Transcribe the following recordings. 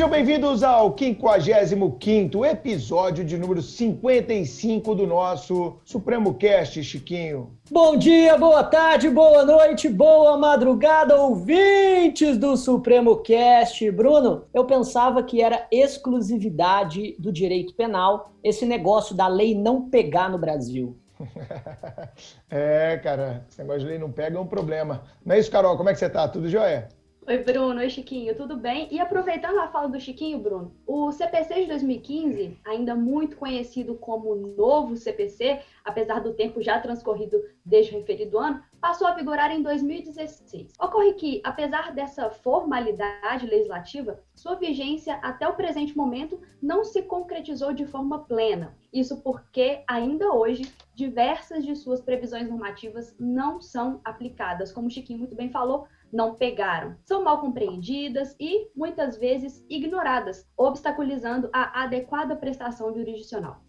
Sejam bem-vindos ao 55 episódio de número 55 do nosso Supremo Cast, Chiquinho. Bom dia, boa tarde, boa noite, boa madrugada, ouvintes do Supremo Cast. Bruno, eu pensava que era exclusividade do direito penal esse negócio da lei não pegar no Brasil. é, cara, esse negócio de lei não pega é um problema. Não é isso, Carol? Como é que você tá? Tudo jóia? Oi, Bruno. Oi, Chiquinho. Tudo bem? E aproveitando a fala do Chiquinho, Bruno, o CPC de 2015, ainda muito conhecido como novo CPC, apesar do tempo já transcorrido desde o referido ano, passou a vigorar em 2016. Ocorre que, apesar dessa formalidade legislativa, sua vigência até o presente momento não se concretizou de forma plena. Isso porque, ainda hoje, diversas de suas previsões normativas não são aplicadas, como o Chiquinho muito bem falou, não pegaram. São mal compreendidas e, muitas vezes, ignoradas, obstaculizando a adequada prestação jurisdicional.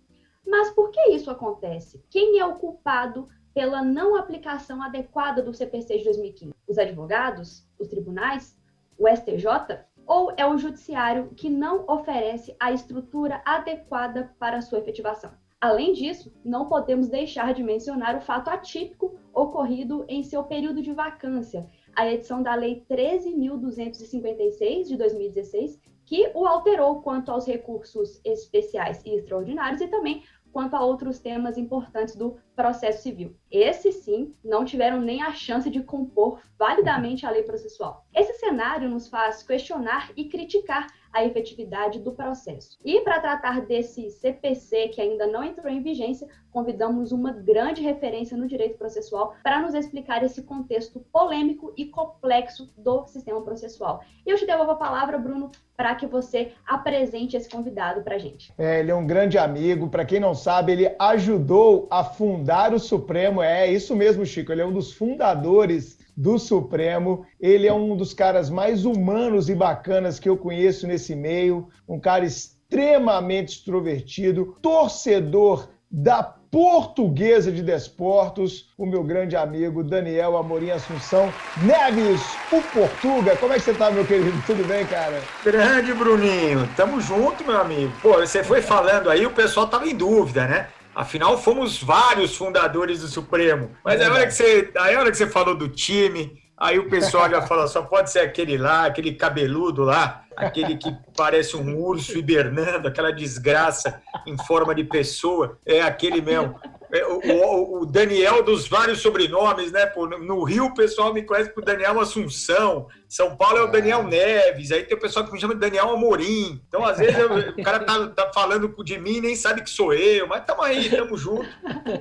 Mas por que isso acontece? Quem é o culpado pela não aplicação adequada do CPC de 2015? Os advogados? Os tribunais? O STJ? Ou é o judiciário que não oferece a estrutura adequada para sua efetivação? Além disso, não podemos deixar de mencionar o fato atípico ocorrido em seu período de vacância, a edição da Lei 13.256 de 2016, que o alterou quanto aos recursos especiais e extraordinários e também quanto a outros temas importantes do processo civil. Esses, sim, não tiveram nem a chance de compor validamente a lei processual. Esse cenário nos faz questionar e criticar a efetividade do processo. E para tratar desse CPC que ainda não entrou em vigência, convidamos uma grande referência no direito processual para nos explicar esse contexto polêmico e complexo do sistema processual. E eu te devolvo a palavra, Bruno, para que você apresente esse convidado para a gente. É, ele é um grande amigo. Para quem não sabe, ele ajudou a fundar o Supremo. É isso mesmo, Chico. Ele é um dos fundadores do Supremo. Ele é um dos caras mais humanos e bacanas que eu conheço nesse meio. Um cara extremamente extrovertido, torcedor da Portuguesa de Desportos, o meu grande amigo Daniel Amorim Assunção Neves, o Portuga. Como é que você tá, meu querido? Tudo bem, cara? Grande, Bruninho. Tamo junto, meu amigo. Pô, você foi falando aí, o pessoal tava em dúvida, né? Afinal, fomos vários fundadores do Supremo. Mas é a hora que você, a hora que você falou do time, aí o pessoal já fala, só pode ser aquele lá, aquele cabeludo lá, aquele que parece um urso hibernando, aquela desgraça em forma de pessoa, é aquele mesmo. É, o, o, Daniel dos vários sobrenomes, né? Pô, no Rio o pessoal me conhece por Daniel Assunção, São Paulo é o Daniel Neves, aí tem o pessoal que me chama de Daniel Amorim. Então, às vezes, eu, o cara tá, tá falando de mim e nem sabe que sou eu, mas tamo aí, tamo junto.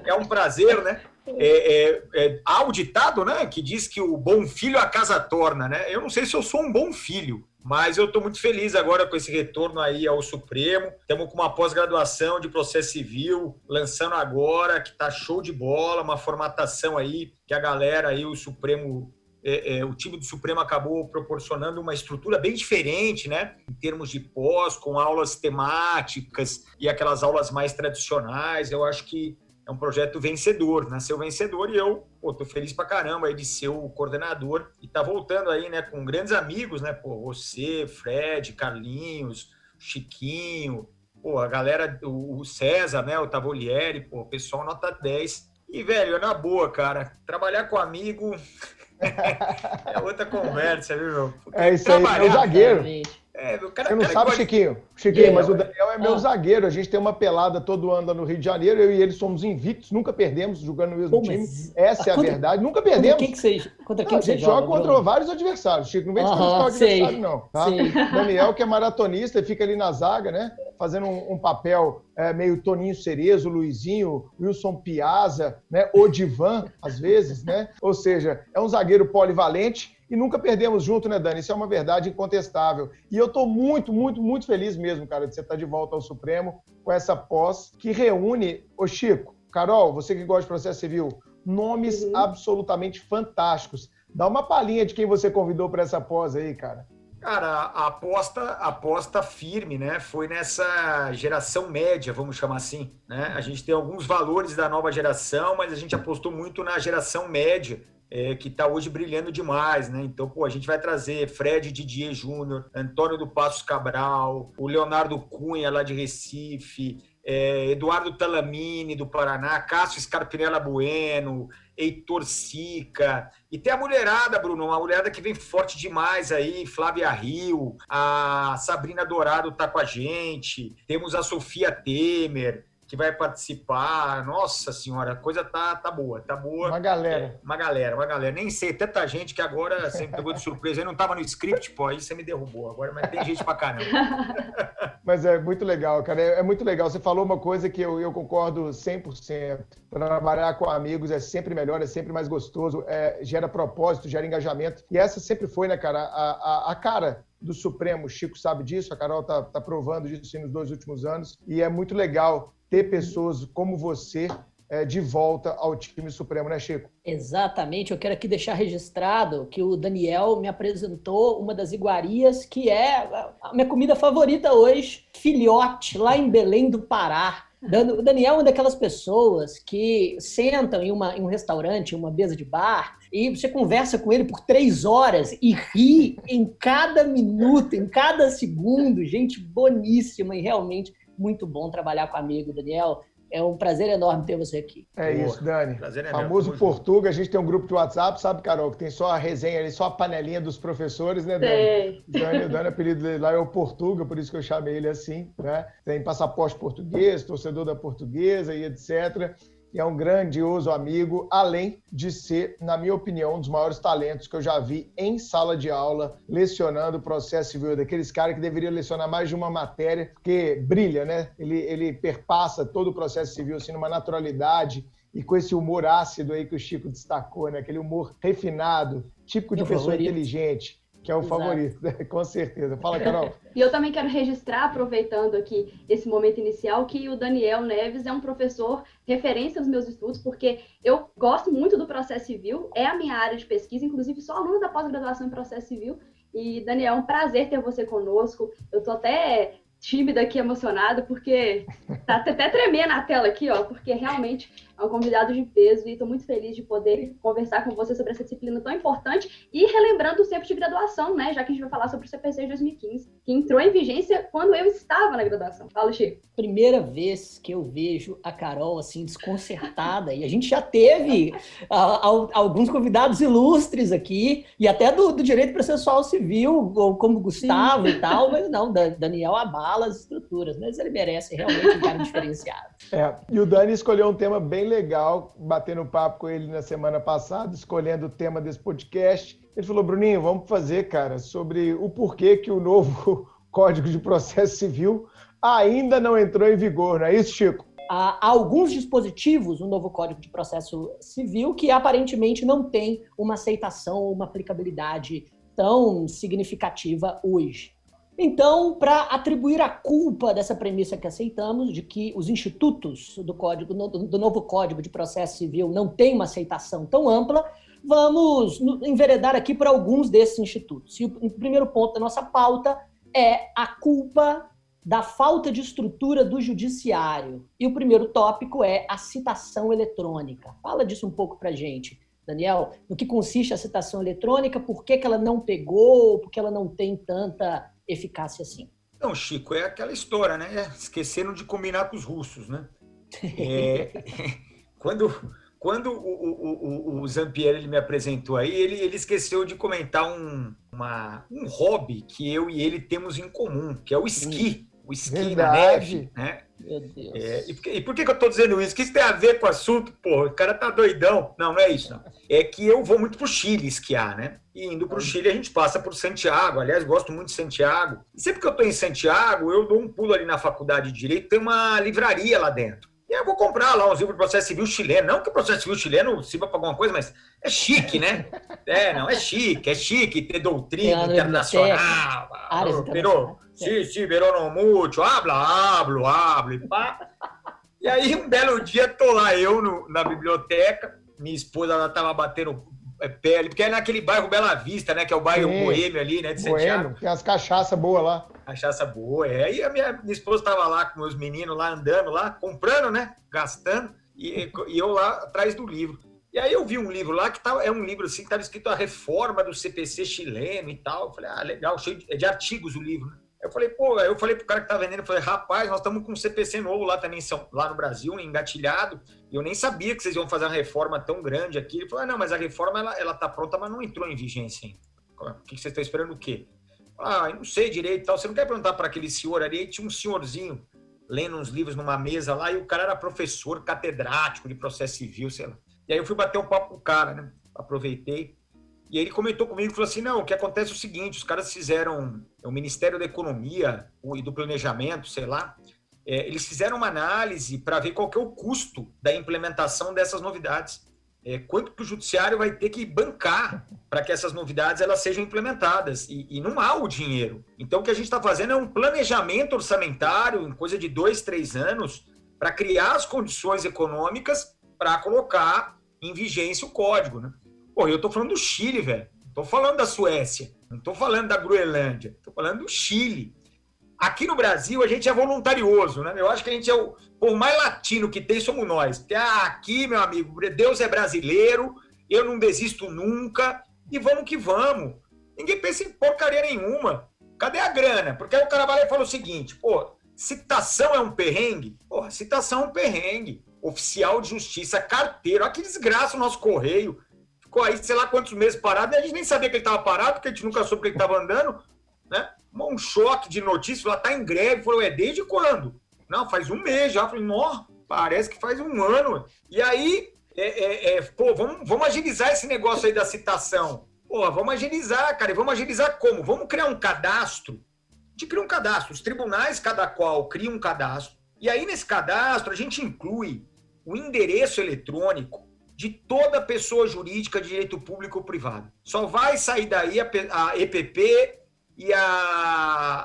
É um prazer, né? É, é, é, há o ditado, né, que diz que o bom filho a casa torna, né? Eu não sei se eu sou um bom filho, mas eu estou muito feliz agora com esse retorno aí ao Supremo. Estamos com uma pós-graduação de processo civil lançando agora, que está show de bola, uma formatação aí que a galera aí, o Supremo é, é, o time do Supremo acabou proporcionando uma estrutura bem diferente, né? Em termos de pós, com aulas temáticas e aquelas aulas mais tradicionais. Eu acho que é um projeto vencedor, nasceu vencedor e eu, pô, tô feliz pra caramba aí de ser o coordenador e tá voltando aí, né, com grandes amigos, né, pô, você, Fred, Carlinhos, Chiquinho, pô, a galera, o César, né, o Tavolieri, pô, pessoal nota 10. E, velho, é na boa, cara, trabalhar com amigo é outra conversa, viu, meu? é isso aí, é o zagueiro. É, cara, Você não cara, sabe, Chiquinho? Chiquinho, mas o Daniel é meu ah. zagueiro. A gente tem uma pelada todo ano no Rio de Janeiro. Eu e ele somos invictos, nunca perdemos jogando no mesmo Pô, time. Essa é a contra, verdade. Nunca perdemos. Contra quem que você, contra quem não, que a gente joga, joga contra vários adversários. Chico, não vem de o adversário, não. Tá? Daniel, que é maratonista, e fica ali na zaga, né? Fazendo um, um papel é, meio Toninho Cerezo, Luizinho, Wilson Piazza, né? Odivan, às vezes, né? Ou seja, é um zagueiro polivalente e nunca perdemos junto, né, Dani? Isso é uma verdade incontestável. E eu estou muito, muito, muito feliz mesmo, cara, de você estar tá de volta ao Supremo com essa pós que reúne. Ô, Chico, Carol, você que gosta de processo civil, nomes uhum. absolutamente fantásticos. Dá uma palhinha de quem você convidou para essa pós aí, cara. Cara, a aposta, a aposta firme, né? Foi nessa geração média, vamos chamar assim, né? A gente tem alguns valores da nova geração, mas a gente apostou muito na geração média, é, que está hoje brilhando demais, né? Então, pô, a gente vai trazer Fred Didier Júnior, Antônio do Passos Cabral, o Leonardo Cunha lá de Recife, é, Eduardo Talamini do Paraná, Cássio Scarpinella Bueno, Heitor Sica, e tem a mulherada, Bruno, uma mulherada que vem forte demais aí, Flávia Rio, a Sabrina Dourado tá com a gente, temos a Sofia Temer, que vai participar. Nossa senhora, a coisa tá, tá boa, tá boa. Uma galera. É, uma galera, uma galera. Nem sei, tanta gente que agora você me pegou de surpresa. Eu não tava no script, pô, aí você me derrubou agora, mas tem gente pra caramba. Mas é muito legal, cara. É, é muito legal. Você falou uma coisa que eu, eu concordo 100%. Trabalhar com amigos é sempre melhor, é sempre mais gostoso, é, gera propósito, gera engajamento. E essa sempre foi, né, cara, a, a, a cara do Supremo. O Chico sabe disso, a Carol tá, tá provando disso nos dois últimos anos. E é muito legal ter pessoas como você é, de volta ao time supremo, né, Chico? Exatamente. Eu quero aqui deixar registrado que o Daniel me apresentou uma das iguarias que é a minha comida favorita hoje, filhote, lá em Belém do Pará. O Daniel é uma daquelas pessoas que sentam em, uma, em um restaurante, em uma mesa de bar, e você conversa com ele por três horas e ri em cada minuto, em cada segundo. Gente boníssima e realmente muito bom trabalhar com amigo, Daniel. É um prazer enorme ter você aqui. É Boa. isso, Dani. Prazer é Famoso Portuga, a gente tem um grupo de WhatsApp, sabe, Carol, que tem só a resenha ali, só a panelinha dos professores, né, Dani? É. Dani, o Dani, o apelido dele lá é o Portuga, por isso que eu chamei ele assim, né? Tem passaporte português, torcedor da portuguesa e etc e é um grandioso amigo, além de ser, na minha opinião, um dos maiores talentos que eu já vi em sala de aula, lecionando o processo civil, daqueles caras que deveriam lecionar mais de uma matéria, porque brilha, né? Ele, ele perpassa todo o processo civil assim, numa naturalidade e com esse humor ácido aí que o Chico destacou, né? Aquele humor refinado, típico de Meu pessoa favorito. inteligente que é o Exato. favorito, né? com certeza. Fala, Carol. e eu também quero registrar, aproveitando aqui esse momento inicial, que o Daniel Neves é um professor referência nos meus estudos, porque eu gosto muito do processo civil, é a minha área de pesquisa, inclusive sou aluna da pós-graduação em processo civil. E, Daniel, é um prazer ter você conosco. Eu estou até tímida aqui, emocionada, porque tá até tremendo a tela aqui, ó, porque realmente é um convidado de peso e estou muito feliz de poder conversar com você sobre essa disciplina tão importante e relembrando os tempos de graduação, né? Já que a gente vai falar sobre o CPC de 2015, que entrou em vigência quando eu estava na graduação. Fala, Chico. Primeira vez que eu vejo a Carol assim desconcertada e a gente já teve a, a, alguns convidados ilustres aqui e até do, do direito processual civil, como Gustavo Sim. e tal, mas não, Daniel abala as estruturas, mas ele merece realmente um cara diferenciado. É, e o Dani escolheu um tema bem legal, batendo papo com ele na semana passada, escolhendo o tema desse podcast. Ele falou, Bruninho, vamos fazer, cara, sobre o porquê que o novo Código de Processo Civil ainda não entrou em vigor, não é isso, Chico? Há alguns dispositivos no novo Código de Processo Civil que aparentemente não têm uma aceitação ou uma aplicabilidade tão significativa hoje. Então, para atribuir a culpa dessa premissa que aceitamos, de que os institutos do código do novo Código de Processo Civil não têm uma aceitação tão ampla, vamos enveredar aqui por alguns desses institutos. E o primeiro ponto da nossa pauta é a culpa da falta de estrutura do judiciário. E o primeiro tópico é a citação eletrônica. Fala disso um pouco para gente. Daniel, no que consiste a citação eletrônica, por que, que ela não pegou, por que ela não tem tanta eficácia assim. Não, Chico, é aquela história, né? Esqueceram de combinar com os russos, né? É, quando quando o, o, o, o Zampieri ele me apresentou aí, ele, ele esqueceu de comentar um, uma, um hobby que eu e ele temos em comum, que é o esqui. O esqui na neve, né? Meu Deus. É, e, por que, e, por que, eu tô dizendo isso? Que isso tem a ver com o assunto? Pô, o cara tá doidão. Não, não é isso, não. É que eu vou muito pro Chile esquiar, né? E indo pro Chile a gente passa por Santiago. Aliás, gosto muito de Santiago. E sempre que eu tô em Santiago, eu dou um pulo ali na faculdade de Direito, tem uma livraria lá dentro. E eu vou comprar lá uns livros de processo civil chileno. Não que o processo civil chileno sirva para alguma coisa, mas é chique, né? É, não, é chique, é chique ter doutrina internacional. Virou, sim, sim, virou no mútuo, habla, hablo, hablo, e pá. E aí, um belo dia, tô lá eu no, na biblioteca, minha esposa, ela tava batendo é, pele, porque é naquele bairro Bela Vista, né? Que é o bairro Sim, boêmio ali, né? De Santiago. tem as cachaças boas lá. Cachaça boa, é. Aí a minha, minha esposa tava lá com meus meninos lá andando lá, comprando, né? Gastando, e, e eu lá atrás do livro. E aí eu vi um livro lá que tá, é um livro assim que estava escrito a reforma do CPC chileno e tal. Eu falei, ah, legal, cheio de, é de artigos o livro. Né? Eu falei, pô, eu falei pro cara que tá vendendo, eu falei, rapaz, nós estamos com um CPC novo lá também, lá no Brasil, engatilhado, e eu nem sabia que vocês iam fazer uma reforma tão grande aqui. Ele falou, ah, não, mas a reforma, ela, ela tá pronta, mas não entrou em vigência ainda. O que, que vocês estão esperando o quê? Ah, eu não sei direito e tal. Você não quer perguntar para aquele senhor ali? Tinha um senhorzinho lendo uns livros numa mesa lá, e o cara era professor catedrático de processo civil, sei lá. E aí eu fui bater um papo com o cara, né? Aproveitei. E ele comentou comigo falou assim: não, o que acontece é o seguinte: os caras fizeram, é o Ministério da Economia e do Planejamento, sei lá, é, eles fizeram uma análise para ver qual é o custo da implementação dessas novidades. É, quanto que o judiciário vai ter que bancar para que essas novidades elas sejam implementadas e, e, não há o dinheiro. Então o que a gente está fazendo é um planejamento orçamentário em coisa de dois, três anos para criar as condições econômicas para colocar em vigência o código, né? Pô, eu tô falando do Chile, velho. Tô falando da Suécia, não tô falando da Groenlândia, tô falando do Chile. Aqui no Brasil, a gente é voluntarioso, né? Eu acho que a gente é o povo mais latino que tem, somos nós. Porque ah, aqui, meu amigo, Deus é brasileiro, eu não desisto nunca, e vamos que vamos. Ninguém pensa em porcaria nenhuma. Cadê a grana? Porque aí o cara vai lá e fala o seguinte, pô, citação é um perrengue? Porra, citação é um perrengue oficial de justiça, carteiro. Olha que desgraça o nosso correio. Ficou aí, sei lá quantos meses parado, e a gente nem sabia que ele estava parado, porque a gente nunca soube que ele estava andando. Né? Um choque de notícia, lá está em greve. Falou, é desde quando? Não, faz um mês já. Falei, não, parece que faz um ano. E aí, é, é, é, pô, vamos, vamos agilizar esse negócio aí da citação. Pô, vamos agilizar, cara. E vamos agilizar como? Vamos criar um cadastro. De criar um cadastro. Os tribunais, cada qual, cria um cadastro. E aí, nesse cadastro, a gente inclui o endereço eletrônico de toda pessoa jurídica de direito público ou privado. Só vai sair daí a, EPP e a,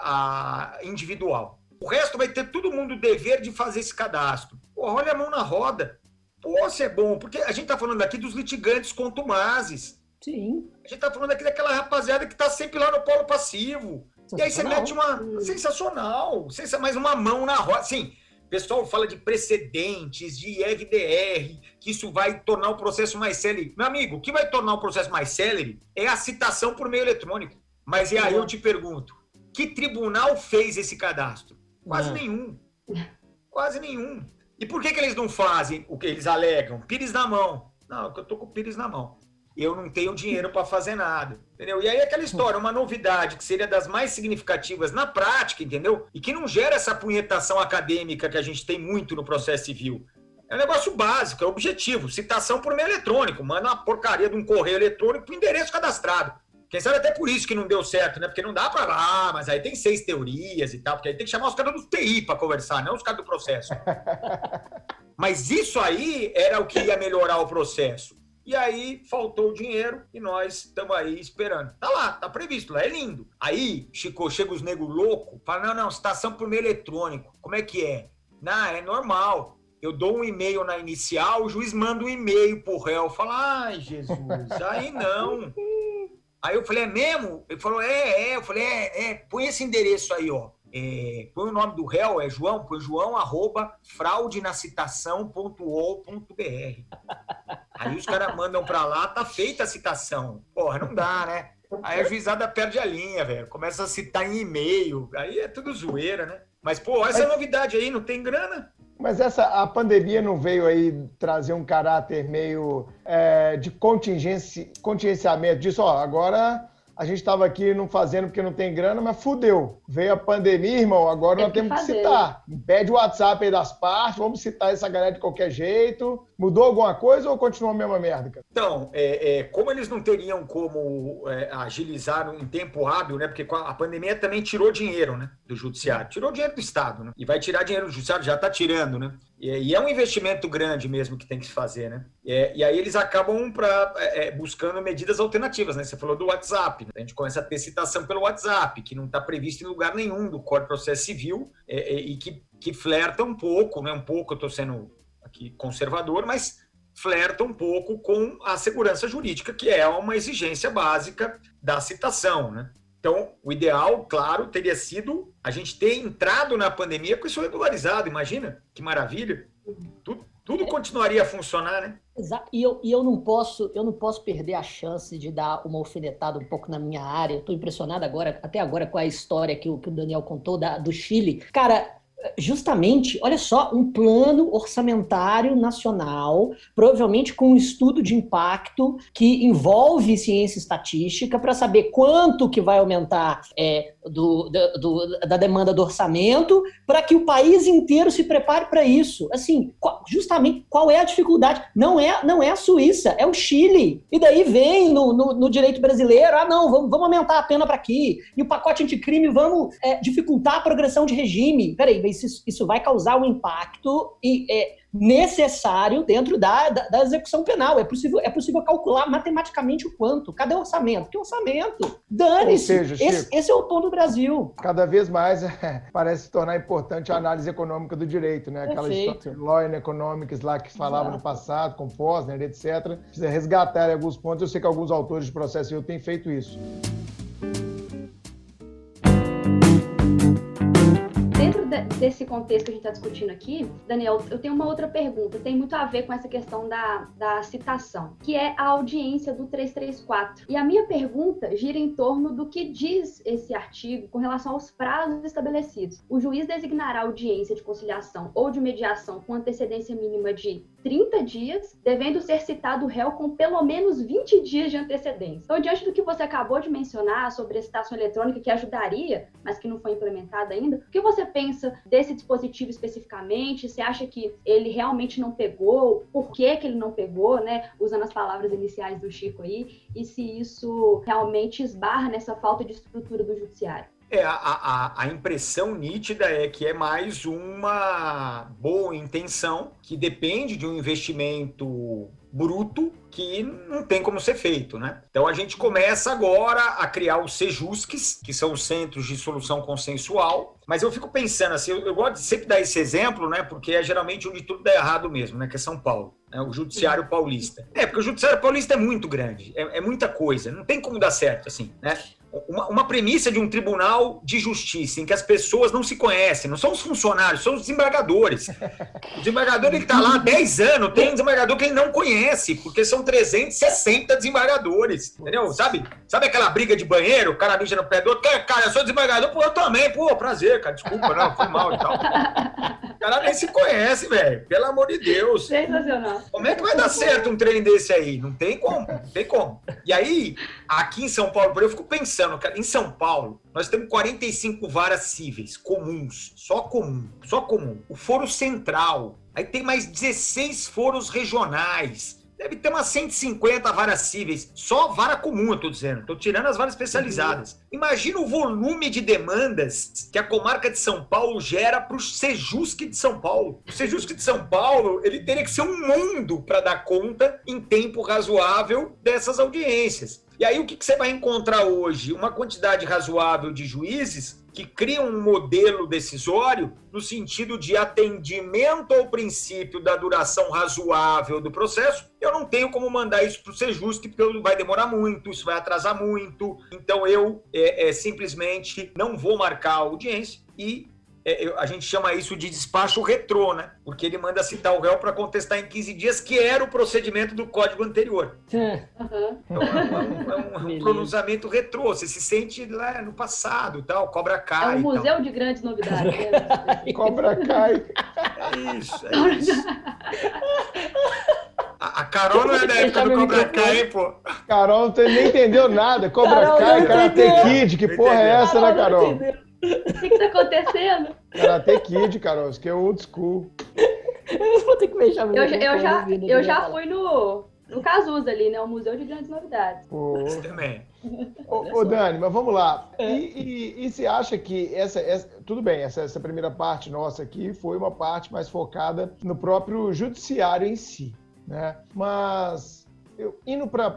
a, individual. O resto vai ter todo mundo o dever de fazer esse cadastro. Pô, olha a mão na roda. Pô, se é bom, porque a gente está falando aqui dos litigantes contumazes. Sim. A gente está falando aqui daquela rapaziada que está sempre lá no polo passivo. E aí você mete uma. Sensacional! Mais uma mão na roda. Sim, o pessoal fala de precedentes, de FDR, que isso vai tornar o processo mais célere. Meu amigo, o que vai tornar o processo mais célere é a citação por meio eletrônico. Mas e aí eu te pergunto, que tribunal fez esse cadastro? Quase não. nenhum. Quase nenhum. E por que, que eles não fazem o que eles alegam? Pires na mão. Não, eu tô com o Pires na mão eu não tenho dinheiro para fazer nada. Entendeu? E aí aquela história, uma novidade que seria das mais significativas na prática, entendeu? E que não gera essa punhetação acadêmica que a gente tem muito no processo civil. É um negócio básico, é objetivo. Citação por meio eletrônico. Manda uma porcaria de um correio eletrônico pro endereço cadastrado. Quem sabe até por isso que não deu certo, né? Porque não dá para lá, mas aí tem seis teorias e tal, porque aí tem que chamar os caras do TI para conversar, não os caras do processo. mas isso aí era o que ia melhorar o processo. E aí faltou dinheiro e nós estamos aí esperando. Tá lá, tá previsto, lá é lindo. Aí, Chico, chega os negros loucos, fala: não, não, citação por meio eletrônico. Como é que é? Não, é normal. Eu dou um e-mail na inicial, o juiz manda um e-mail pro réu. Fala, ai, Jesus, aí não. Aí eu falei, é mesmo? Ele falou, é, é. Eu falei, é, é, põe esse endereço aí, ó. É, põe o nome do réu, é João, põe João, arroba, fraudenacitação.ou.br. Aí os caras mandam pra lá, tá feita a citação. Porra, não dá, né? Aí a juizada perde a linha, velho. Começa a citar em e-mail. Aí é tudo zoeira, né? Mas, pô, essa Mas... novidade aí, não tem grana? Mas essa a pandemia não veio aí trazer um caráter meio é, de contingência, contingenciamento disso, ó, agora a gente estava aqui não fazendo porque não tem grana, mas fudeu. Veio a pandemia, irmão, agora tem nós temos que, que citar. Pede o WhatsApp aí das partes, vamos citar essa galera de qualquer jeito. Mudou alguma coisa ou continua a mesma merda, cara? Então, é, é, como eles não teriam como é, agilizar em tempo hábil, né? Porque a pandemia também tirou dinheiro, né? Do judiciário. Tirou dinheiro do Estado, né? E vai tirar dinheiro do judiciário, já está tirando, né? E, é um investimento grande mesmo que tem que se fazer, né? e aí eles acabam pra, é, buscando medidas alternativas, né? Você falou do WhatsApp, a gente começa a ter citação pelo WhatsApp, que não está previsto em lugar nenhum do Código de Processo Civil é, é, e que, que flerta um pouco, né? Um pouco, eu estou sendo aqui conservador, mas flerta um pouco com a segurança jurídica, que é uma exigência básica da citação, né? Então, o ideal, claro, teria sido a gente ter entrado na pandemia com isso regularizado. Imagina que maravilha! Tudo, tudo continuaria a funcionar, né? Exato. E eu, e eu não posso, eu não posso perder a chance de dar uma alfinetada um pouco na minha área. Estou impressionado agora, até agora, com a história que o, que o Daniel contou da, do Chile. Cara, justamente, olha só, um plano orçamentário nacional, provavelmente com um estudo de impacto que envolve ciência estatística para saber quanto que vai aumentar é, do, do, da demanda do orçamento, para que o país inteiro se prepare para isso. Assim, justamente, qual é a dificuldade? Não é, não é a Suíça, é o Chile. E daí vem no, no, no direito brasileiro, ah, não, vamos, vamos aumentar a pena para aqui. E o pacote anticrime, vamos é, dificultar a progressão de regime. Peraí, isso, isso vai causar um impacto e é, necessário dentro da, da, da, execução penal. É possível, é possível calcular matematicamente o quanto. Cadê o orçamento? Que orçamento? Dane-se. Esse, esse, é o tom do Brasil. Cada vez mais é, parece se tornar importante a análise econômica do direito, né? Aquela Perfeito. história Law and Economics lá que falava Exato. no passado, com Posner, etc. Precisa resgatar alguns pontos. Eu sei que alguns autores de processo eu têm feito isso. Desse contexto que a gente está discutindo aqui, Daniel, eu tenho uma outra pergunta, tem muito a ver com essa questão da, da citação, que é a audiência do 334. E a minha pergunta gira em torno do que diz esse artigo com relação aos prazos estabelecidos. O juiz designará audiência de conciliação ou de mediação com antecedência mínima de 30 dias, devendo ser citado o réu com pelo menos 20 dias de antecedência. Então, diante do que você acabou de mencionar sobre a citação eletrônica que ajudaria, mas que não foi implementada ainda, o que você pensa desse dispositivo especificamente? Você acha que ele realmente não pegou? Por que, que ele não pegou, né? Usando as palavras iniciais do Chico aí, e se isso realmente esbarra nessa falta de estrutura do judiciário? É, a, a, a, impressão nítida é que é mais uma boa intenção que depende de um investimento bruto que não tem como ser feito, né? Então a gente começa agora a criar os Sejusques, que são os centros de solução consensual, mas eu fico pensando assim, eu, eu gosto de sempre dar esse exemplo, né? Porque é geralmente onde tudo dá errado mesmo, né? Que é São Paulo, né? o Judiciário Paulista. É, porque o Judiciário Paulista é muito grande, é, é muita coisa, não tem como dar certo, assim, né? uma, uma, premissa de um tribunal de justiça em que as pessoas não se conhecem, não são os funcionários, são os desembargadores. O desembargador ele está lá há 10 anos, tem um desembargador que ele não conhece, porque são 360 desembargadores, entendeu? Sabe, sabe aquela briga de banheiro, o cara mija no pé do outro, cara, eu sou desembargador, pô, eu também, pô, prazer, cara, desculpa, não, foi mal e tal. O cara nem se conhece, velho, pelo amor de Deus. Sensacional. Como é que vai dar certo um trem desse aí? Não tem como, não tem como. E aí, aqui em São Paulo, eu fico pensando, pensando, cara, em São Paulo, nós temos 45 varas cíveis comuns, só comum, só comum. O foro central, aí tem mais 16 foros regionais. Deve ter umas 150 varas cíveis, só vara comum, eu tô dizendo. Tô tirando as varas especializadas. Uhum. Imagina o volume de demandas que a comarca de São Paulo gera para o Sejusque de São Paulo. O Sejusque de São Paulo, ele teria que ser um mundo para dar conta em tempo razoável dessas audiências. E aí o que, que você vai encontrar hoje? Uma quantidade razoável de juízes que criam um modelo decisório no sentido de atendimento ao princípio da duração razoável do processo. Eu não tenho como mandar isso para o Sejusc, porque vai demorar muito, isso vai atrasar muito. Então eu é, é, simplesmente não vou marcar a audiência e é, a gente chama isso de despacho retrô, né? Porque ele manda citar o réu para contestar em 15 dias, que era o procedimento do código anterior. Uhum. Então, é, um, é um, um pronunciamento retrô, você se sente lá no passado, tal, cobra cai. É um museu de grandes novidades. Né? cobra cai. É isso, é isso. A, Carol não é da época do Cobra Kai, pô. Carol nem entendeu nada. Cobra Kai, Karate Kid, que porra é essa, né, Carol? O que, que tá acontecendo? Karate Kid, Carol, isso que é old school. Eu vou ter que mexer Eu, eu, eu já, eu já fui no, no Cazuza ali, né? O Museu de Grandes Novidades. Pô. também. Ô, ô, Dani, mas vamos lá. É. E, e, e você acha que essa, essa tudo bem, essa, essa, primeira parte nossa aqui foi uma parte mais focada no próprio judiciário em si, né? Mas eu, indo para,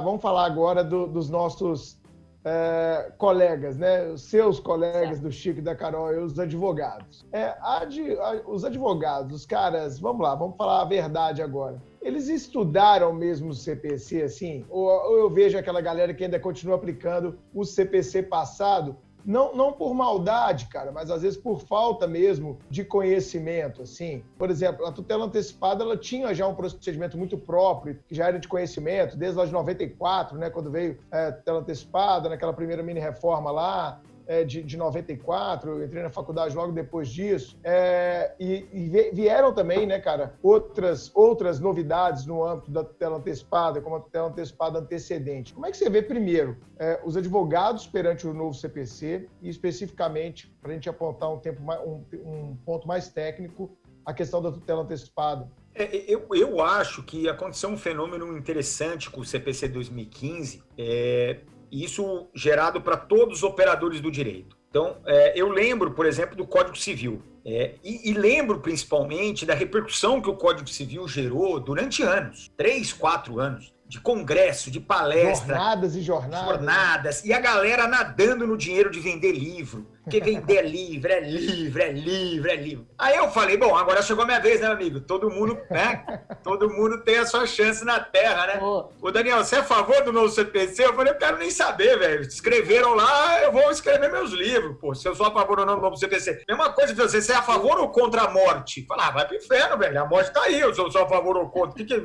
vamos falar agora do, dos nossos é, colegas, né? Os seus colegas do Chico e da Carol e os advogados. É, ad, os advogados, os caras, vamos lá, vamos falar a verdade agora. Eles estudaram mesmo o CPC assim? Ou, ou eu vejo aquela galera que ainda continua aplicando o CPC passado não, não por maldade, cara, mas às vezes por falta mesmo de conhecimento, assim. Por exemplo, a tutela antecipada, ela tinha já um procedimento muito próprio, que já era de conhecimento, desde lá de 94, né, quando veio é, a tutela antecipada, naquela primeira mini-reforma lá, é, de, de 94, eu entrei na faculdade logo depois disso, é, e, e, vieram também, né, cara, outras, outras novidades no âmbito da tutela antecipada, como a tutela antecipada antecedente. Como é que você vê, primeiro, é, os advogados perante o novo CPC e, especificamente, para a gente apontar um, tempo mais, um, um ponto mais técnico, a questão da tutela antecipada? É, eu, eu acho que aconteceu um fenômeno interessante com o CPC 2015. É, isso gerado para todos os operadores do direito. Então, é, eu lembro, por exemplo, do Código Civil. É, e, e, lembro principalmente da repercussão que o Código Civil gerou durante anos três, quatro anos de congresso, de palestra. Jornadas e jornadas. Jornadas. E a galera nadando no dinheiro de vender livro. Porque vender é livro, é livro, é livro, é livro. Aí eu falei, bom, agora chegou a minha vez, né, amigo? Todo mundo, né? Todo mundo tem a sua chance na terra, né? Oh. Ô, Daniel, você é a favor do novo CPC? Eu falei, eu quero nem saber, velho. Escreveram lá, eu vou escrever meus livros, pô. Se eu sou a favor ou não do novo CPC. Mesma coisa você, você é a favor ou contra a morte? Falar, ah, vai pro inferno, velho. A morte tá aí, eu sou, sou a favor ou contra. O que que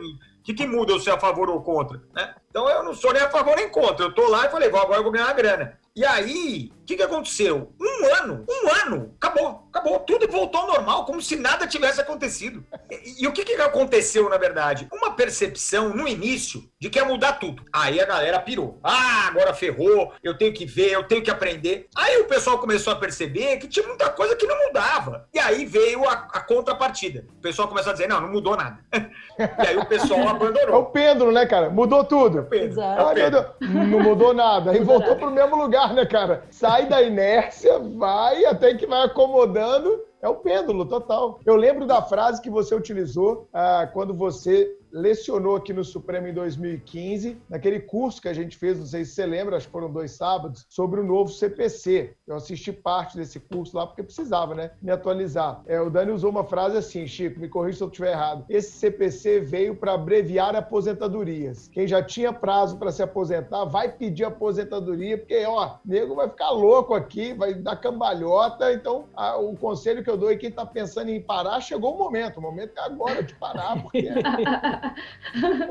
que, que muda eu ser a favor ou contra? Né? Então eu não sou nem a favor nem contra. Eu tô lá e falei, agora eu vou ganhar grana. E aí, o que, que aconteceu? Um ano, um ano, acabou, acabou, tudo voltou ao normal, como se nada tivesse acontecido. E, e o que, que aconteceu, na verdade? Uma percepção no início de que ia mudar tudo. Aí a galera pirou. Ah, agora ferrou, eu tenho que ver, eu tenho que aprender. Aí o pessoal começou a perceber que tinha muita coisa que não mudava. E aí veio a, a contrapartida. O pessoal começou a dizer: não, não mudou nada. e aí o pessoal abandonou. É o Pedro, né, cara? Mudou tudo. É o Pedro. É o Pedro. Não mudou nada. Aí voltou para o mesmo lugar né, cara? Sai da inércia, vai até que vai acomodando. É o pêndulo, total. Eu lembro da frase que você utilizou ah, quando você lecionou aqui no Supremo em 2015, naquele curso que a gente fez, não sei se você lembra, acho que foram dois sábados, sobre o novo CPC. Eu assisti parte desse curso lá porque precisava, né, me atualizar. É, o Dani usou uma frase assim, Chico, me corrija se eu estiver errado. Esse CPC veio para abreviar aposentadorias. Quem já tinha prazo para se aposentar vai pedir aposentadoria, porque, ó, nego vai ficar louco aqui, vai dar cambalhota. Então, a, o conselho que eu dou é quem está pensando em parar, chegou o momento. O momento é agora de parar, porque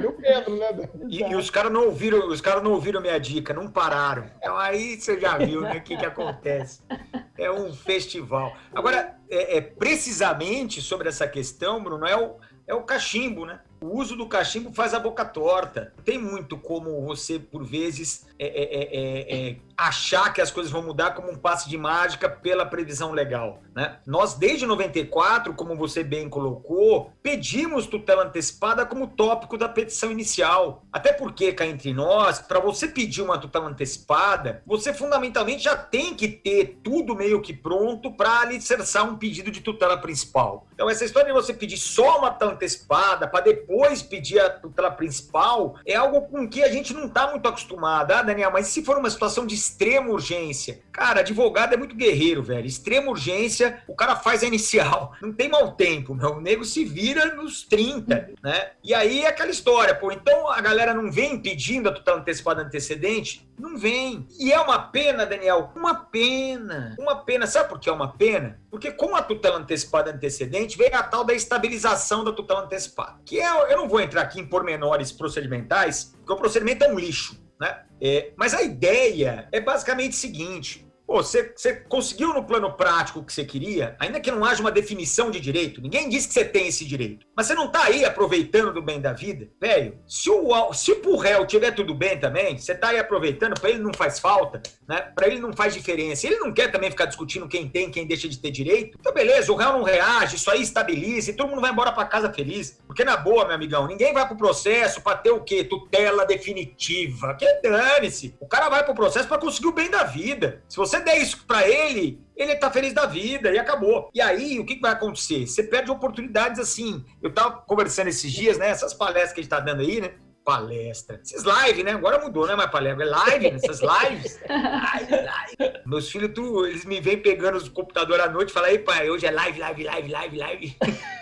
o Pedro, né? E, e os caras não ouviram, os caras não ouviram minha dica, não pararam. Então aí você já viu, né? O que, que acontece? É um festival. Agora, é, é, precisamente sobre essa questão, Bruno, é o, é o cachimbo, né? O uso do cachimbo faz a boca torta. Tem muito como você, por vezes, é, é, é, é achar que as coisas vão mudar como um passe de mágica pela previsão legal. Né? Nós, desde 94, como você bem colocou, pedimos tutela antecipada como tópico da petição inicial. Até porque, cá entre nós, para você pedir uma tutela antecipada, você fundamentalmente já tem que ter tudo meio que pronto para alicerçar um pedido de tutela principal. Então, essa história de você pedir só uma tutela antecipada para depois pedir a tutela principal é algo com que a gente não está muito acostumado. Ah, Daniel, mas se for uma situação de extrema urgência. Cara, advogado é muito guerreiro, velho. Extrema urgência, o cara faz a inicial. Não tem mau tempo, meu. O nego se vira nos 30, né? E aí é aquela história, pô. Então a galera não vem pedindo a tutela antecipada antecedente? Não vem. E é uma pena, Daniel. Uma pena. Uma pena. Sabe por que é uma pena? Porque com a tutela antecipada antecedente veio a tal da estabilização da tutela antecipada. Que é, eu não vou entrar aqui em pormenores procedimentais, porque o procedimento é um lixo. Né? É, mas a ideia é basicamente seguinte: Pô, você, você conseguiu no plano prático o que você queria, ainda que não haja uma definição de direito, ninguém disse que você tem esse direito. Mas você não tá aí aproveitando do bem da vida? Velho, se o, se o réu tiver tudo bem também, você tá aí aproveitando, para ele não faz falta, né? Para ele não faz diferença. Ele não quer também ficar discutindo quem tem, quem deixa de ter direito. Então, beleza, o réu não reage, isso aí estabiliza e todo mundo vai embora para casa feliz. Porque na boa, meu amigão, ninguém vai pro processo para ter o quê? Tutela definitiva. Que dane-se. O cara vai pro processo para conseguir o bem da vida. Se você você der isso para ele, ele tá feliz da vida e acabou. E aí, o que, vai acontecer? Você perde oportunidades assim. Eu tava conversando esses dias, né? Essas palestras que a gente tá dando aí, né? Palestra. Esses live, né? Agora mudou, não é mais palestra, é live, essas lives. live, live. Meus filhos, tu, eles me vêm pegando os computadores à noite e falam, aí, pai, hoje é live, live, live, live, live.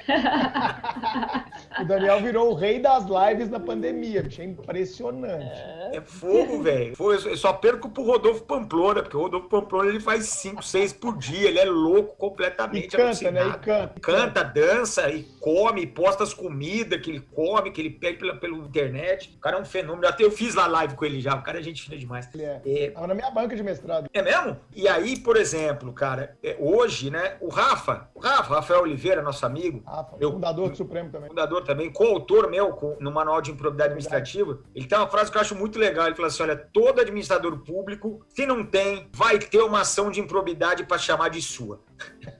o Daniel virou o rei das lives na pandemia, bicho. É impressionante. É fogo, velho. Eu só perco pro Rodolfo Pamplona, porque o Rodolfo Pamplona ele faz 5, 6 por dia. Ele é louco completamente. E canta, né? E canta. Canta, dança e come, posta as comidas que ele come, que ele pede pela, pela internet. O cara é um fenômeno. Até eu fiz lá live com ele já. O cara é gente fina demais. Ele é. é... Tava na minha banca de mestrado. É mesmo? E aí, por exemplo, cara, é, hoje, né, o Rafa, o Rafa, Rafael Oliveira, nosso amigo. Rafa, meu, fundador do Supremo também. Fundador também, coautor meu com, no Manual de Improbidade Administrativa. Ele tem uma frase que eu acho muito legal. Ele fala assim: olha, todo administrador público, se não tem, vai ter uma ação de improbidade para chamar de sua.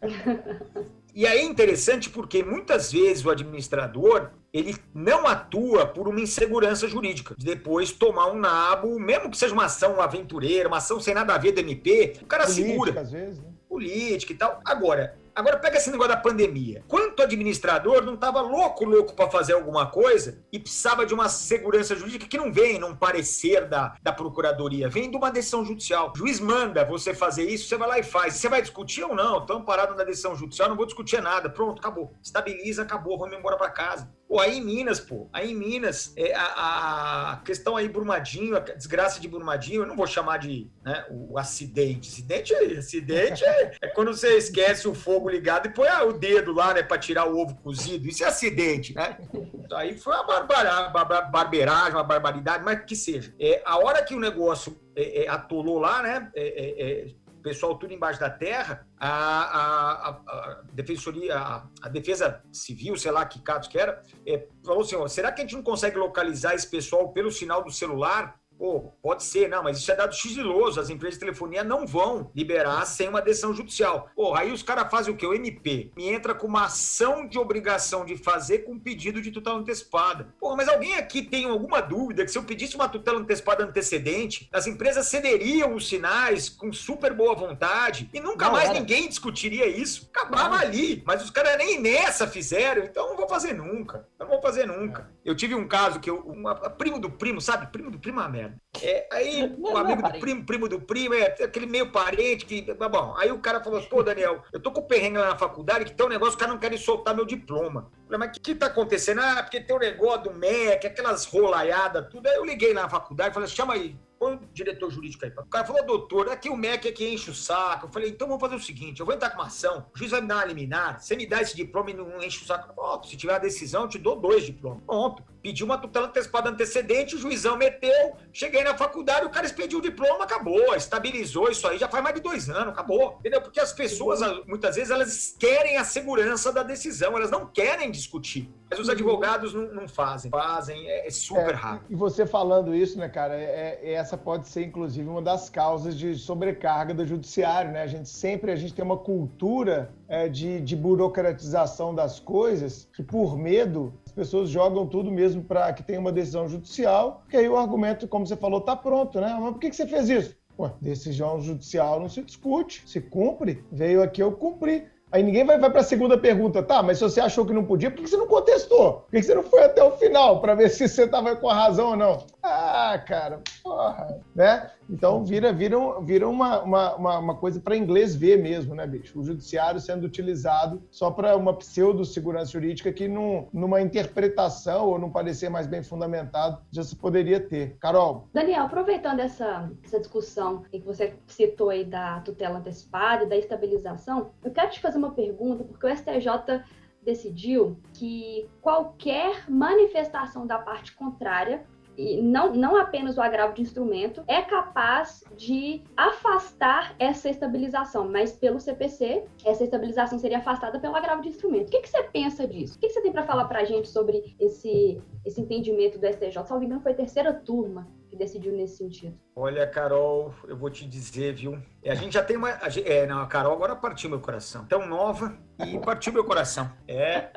E aí é interessante porque muitas vezes o administrador ele não atua por uma insegurança jurídica. Depois tomar um nabo, mesmo que seja uma ação aventureira, uma ação sem nada a ver do MP, o cara Política, segura. Às vezes, né? Política e tal. Agora, Agora pega esse negócio da pandemia. Quanto administrador não estava louco, louco para fazer alguma coisa e precisava de uma segurança jurídica que não vem num parecer da, da procuradoria, vem de uma decisão judicial. O juiz manda você fazer isso, você vai lá e faz. Você vai discutir ou não? Estamos parados na decisão judicial, não vou discutir nada. Pronto, acabou. Estabiliza, acabou, vamos embora para casa. Pô, aí em Minas, pô, aí em Minas, é, a, a, questão aí Brumadinho, a desgraça de Brumadinho, eu não vou chamar de né, o acidente. Acidente, acidente é, é quando você esquece o fogo ligado e põe ah, o dedo lá, né, para tirar o ovo cozido. Isso é acidente, né? Então, aí foi uma barbaragem, uma barbaridade, mas que seja. É, a hora que o negócio é, é, atolou lá, né? É, é pessoal tudo embaixo da terra, a, a, a, defensoria, a, a, defesa civil, sei lá que caso que era, é, falou assim: ó, será que a gente não consegue localizar esse pessoal pelo sinal do celular? Pô, pode ser, não, mas isso é dado sigiloso. As empresas de telefonia não vão liberar sem uma decisão judicial. Pô, aí os caras fazem o quê? O MP me entra com uma ação de obrigação de fazer com pedido de tutela antecipada. Pô, mas alguém aqui tem alguma dúvida que se eu pedisse uma tutela antecipada antecedente, as empresas cederiam os sinais com super boa vontade e nunca não, mais era. ninguém discutiria isso. Acabava não. ali. Mas os caras nem nessa fizeram, então não vou fazer nunca. Não vou fazer nunca. Eu tive um caso que eu, uma, primo do primo, sabe? Primo do primo é merda. É, aí o amigo do primo, primo do primo, é aquele meio parente que. Bom, aí o cara falou assim, pô, Daniel, eu tô com o perrengue lá na faculdade que tem um negócio, o cara não quer soltar meu diploma. Eu falei, mas o que, que tá acontecendo? Ah, porque tem um negócio do MEC, aquelas rolaiadas, tudo. Aí eu liguei lá na faculdade e falei, chama aí, põe o diretor jurídico aí. O cara falou, doutor, aqui o MEC é que enche o saco. Eu falei, então vamos fazer o seguinte: eu vou entrar com uma ação, o juiz vai me dar uma liminar, você me dá esse diploma e não enche o saco. Pronto, se tiver a decisão, eu te dou dois diplomas. Pronto. Pedi uma tutela antecipada antecedente, o juizão meteu, cheguei na faculdade, o cara expediu o diploma, acabou, estabilizou isso aí, já faz mais de dois anos, acabou. Entendeu? Porque as pessoas, muitas vezes, elas querem a segurança da decisão, elas não querem discutir. Mas os advogados não, não fazem, fazem, é, é super é, rápido. E você falando isso, né, cara, é, é, essa pode ser, inclusive, uma das causas de sobrecarga do judiciário, né? A gente sempre, a gente tem uma cultura é, de, de burocratização das coisas que, por medo, pessoas jogam tudo mesmo para que tenha uma decisão judicial, que aí o argumento, como você falou, está pronto, né? Mas por que, que você fez isso? Ué, decisão judicial não se discute, se cumpre. Veio aqui, eu cumpri. Aí ninguém vai, vai para a segunda pergunta, tá? Mas se você achou que não podia, por que você não contestou? Por que você não foi até o final para ver se você estava com a razão ou não? Ah, cara, porra, né? Então vira, vira, vira uma, uma, uma coisa para inglês ver mesmo, né, bicho? O judiciário sendo utilizado só para uma pseudo-segurança jurídica que num, numa interpretação ou num parecer mais bem fundamentado já se poderia ter. Carol. Daniel, aproveitando essa, essa discussão que você citou aí da tutela antecipada e da estabilização, eu quero te fazer uma pergunta, porque o STJ decidiu que qualquer manifestação da parte contrária e não, não apenas o agravo de instrumento, é capaz de afastar essa estabilização, mas pelo CPC, essa estabilização seria afastada pelo agravo de instrumento. O que, que você pensa disso? O que, que você tem para falar para a gente sobre esse, esse entendimento do STJ? Salvo engano, foi terceira turma que decidiu nesse sentido. Olha, Carol, eu vou te dizer, viu? É, a gente já tem uma. A gente, é, não, a Carol agora partiu meu coração. Tão nova e partiu meu coração. É.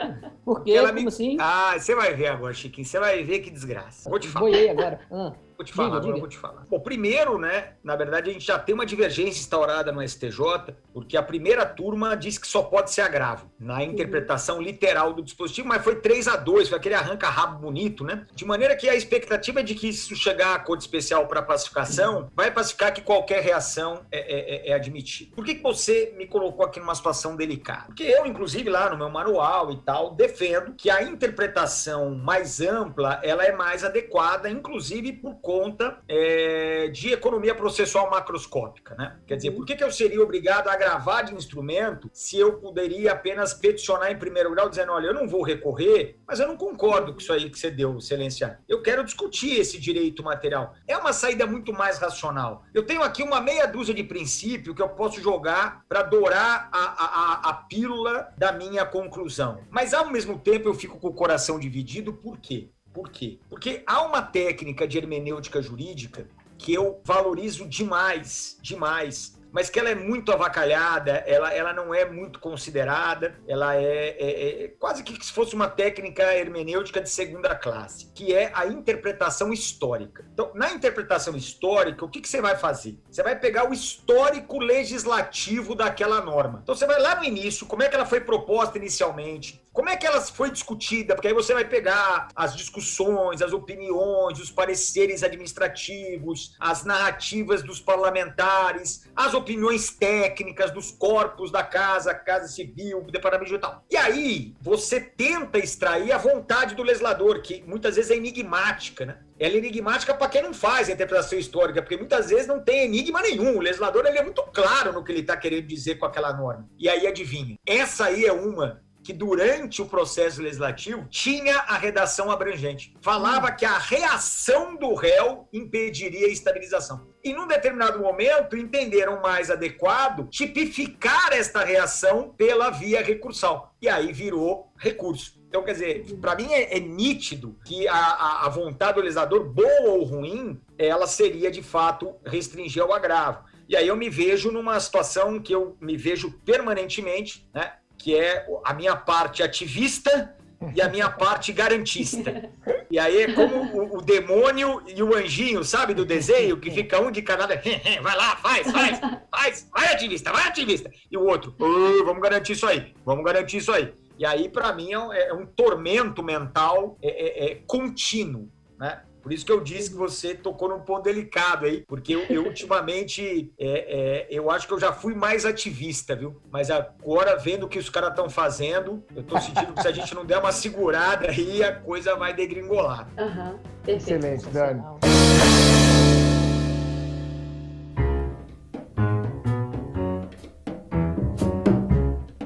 Por quê? Como me... assim? Ah, você vai ver agora, Chiquinho. Você vai ver que desgraça. Vou te falar. Boiei agora. Ah. Vou te falar, diga, diga. vou te falar. Bom, primeiro, né, na verdade, a gente já tem uma divergência instaurada no STJ, porque a primeira turma disse que só pode ser agravo, na interpretação literal do dispositivo, mas foi 3 a 2 foi aquele arranca-rabo bonito, né? De maneira que a expectativa é de que se chegar a cor especial para pacificação, vai pacificar que qualquer reação é, é, é, é admitida. Por que, que você me colocou aqui numa situação delicada? Porque eu, inclusive, lá no meu manual e tal, defendo que a interpretação mais ampla, ela é mais adequada, inclusive por conta é, de economia processual macroscópica, né? Quer dizer, por que, que eu seria obrigado a gravar de instrumento se eu poderia apenas peticionar em primeiro grau dizendo, olha, eu não vou recorrer, mas eu não concordo com isso aí que você deu, excelência. Eu quero discutir esse direito material. É uma saída muito mais racional. Eu tenho aqui uma meia dúzia de princípio que eu posso jogar para dourar a, a, a, pílula da minha conclusão. Mas ao mesmo tempo eu fico com o coração dividido, por quê? Por quê? Porque há uma técnica de hermenêutica jurídica que eu valorizo demais, demais, mas que ela é muito avacalhada, ela, ela não é muito considerada, ela é, é, é, quase que se fosse uma técnica hermenêutica de segunda classe, que é a interpretação histórica. Então, na interpretação histórica, o que, que você vai fazer? Você vai pegar o histórico legislativo daquela norma. Então, você vai lá no início, como é que ela foi proposta inicialmente, como é que ela foi discutida? Porque aí você vai pegar as discussões, as opiniões, os pareceres administrativos, as narrativas dos parlamentares, as opiniões técnicas dos corpos da casa, Casa Civil, Departamento Digital. E aí você tenta extrair a vontade do legislador, que muitas vezes é enigmática, né? Ela é enigmática para quem não faz a interpretação histórica, porque muitas vezes não tem enigma nenhum. O legislador ele é muito claro no que ele está querendo dizer com aquela norma. E aí adivinha? Essa aí é uma que durante o processo legislativo tinha a redação abrangente. Falava que a reação do réu impediria a estabilização. E num determinado momento entenderam mais adequado tipificar esta reação pela via recursal. E aí virou recurso. Então, quer dizer, para mim é, é, nítido que a, a, a vontade do legislador, boa ou ruim, ela seria de fato restringir ao agravo. E aí eu me vejo numa situação que eu me vejo permanentemente, né? Que é a minha parte ativista e a minha parte garantista. E aí é como o, o, demônio e o anjinho, sabe, do desenho, que fica um de cada lado, vai lá, faz, faz, faz, vai ativista, vai ativista. E o outro, oh, vamos garantir isso aí, vamos garantir isso aí. E aí, para mim, é, é, um tormento mental é, é, é contínuo, né? Por isso que eu disse que você tocou num ponto delicado aí, porque eu, eu ultimamente é, é, eu acho que eu já fui mais ativista, viu? Mas agora, vendo o que os caras estão fazendo, eu tô sentindo que se a gente não der uma segurada aí, a coisa vai degringolar. Uhum. Excelente, Dani.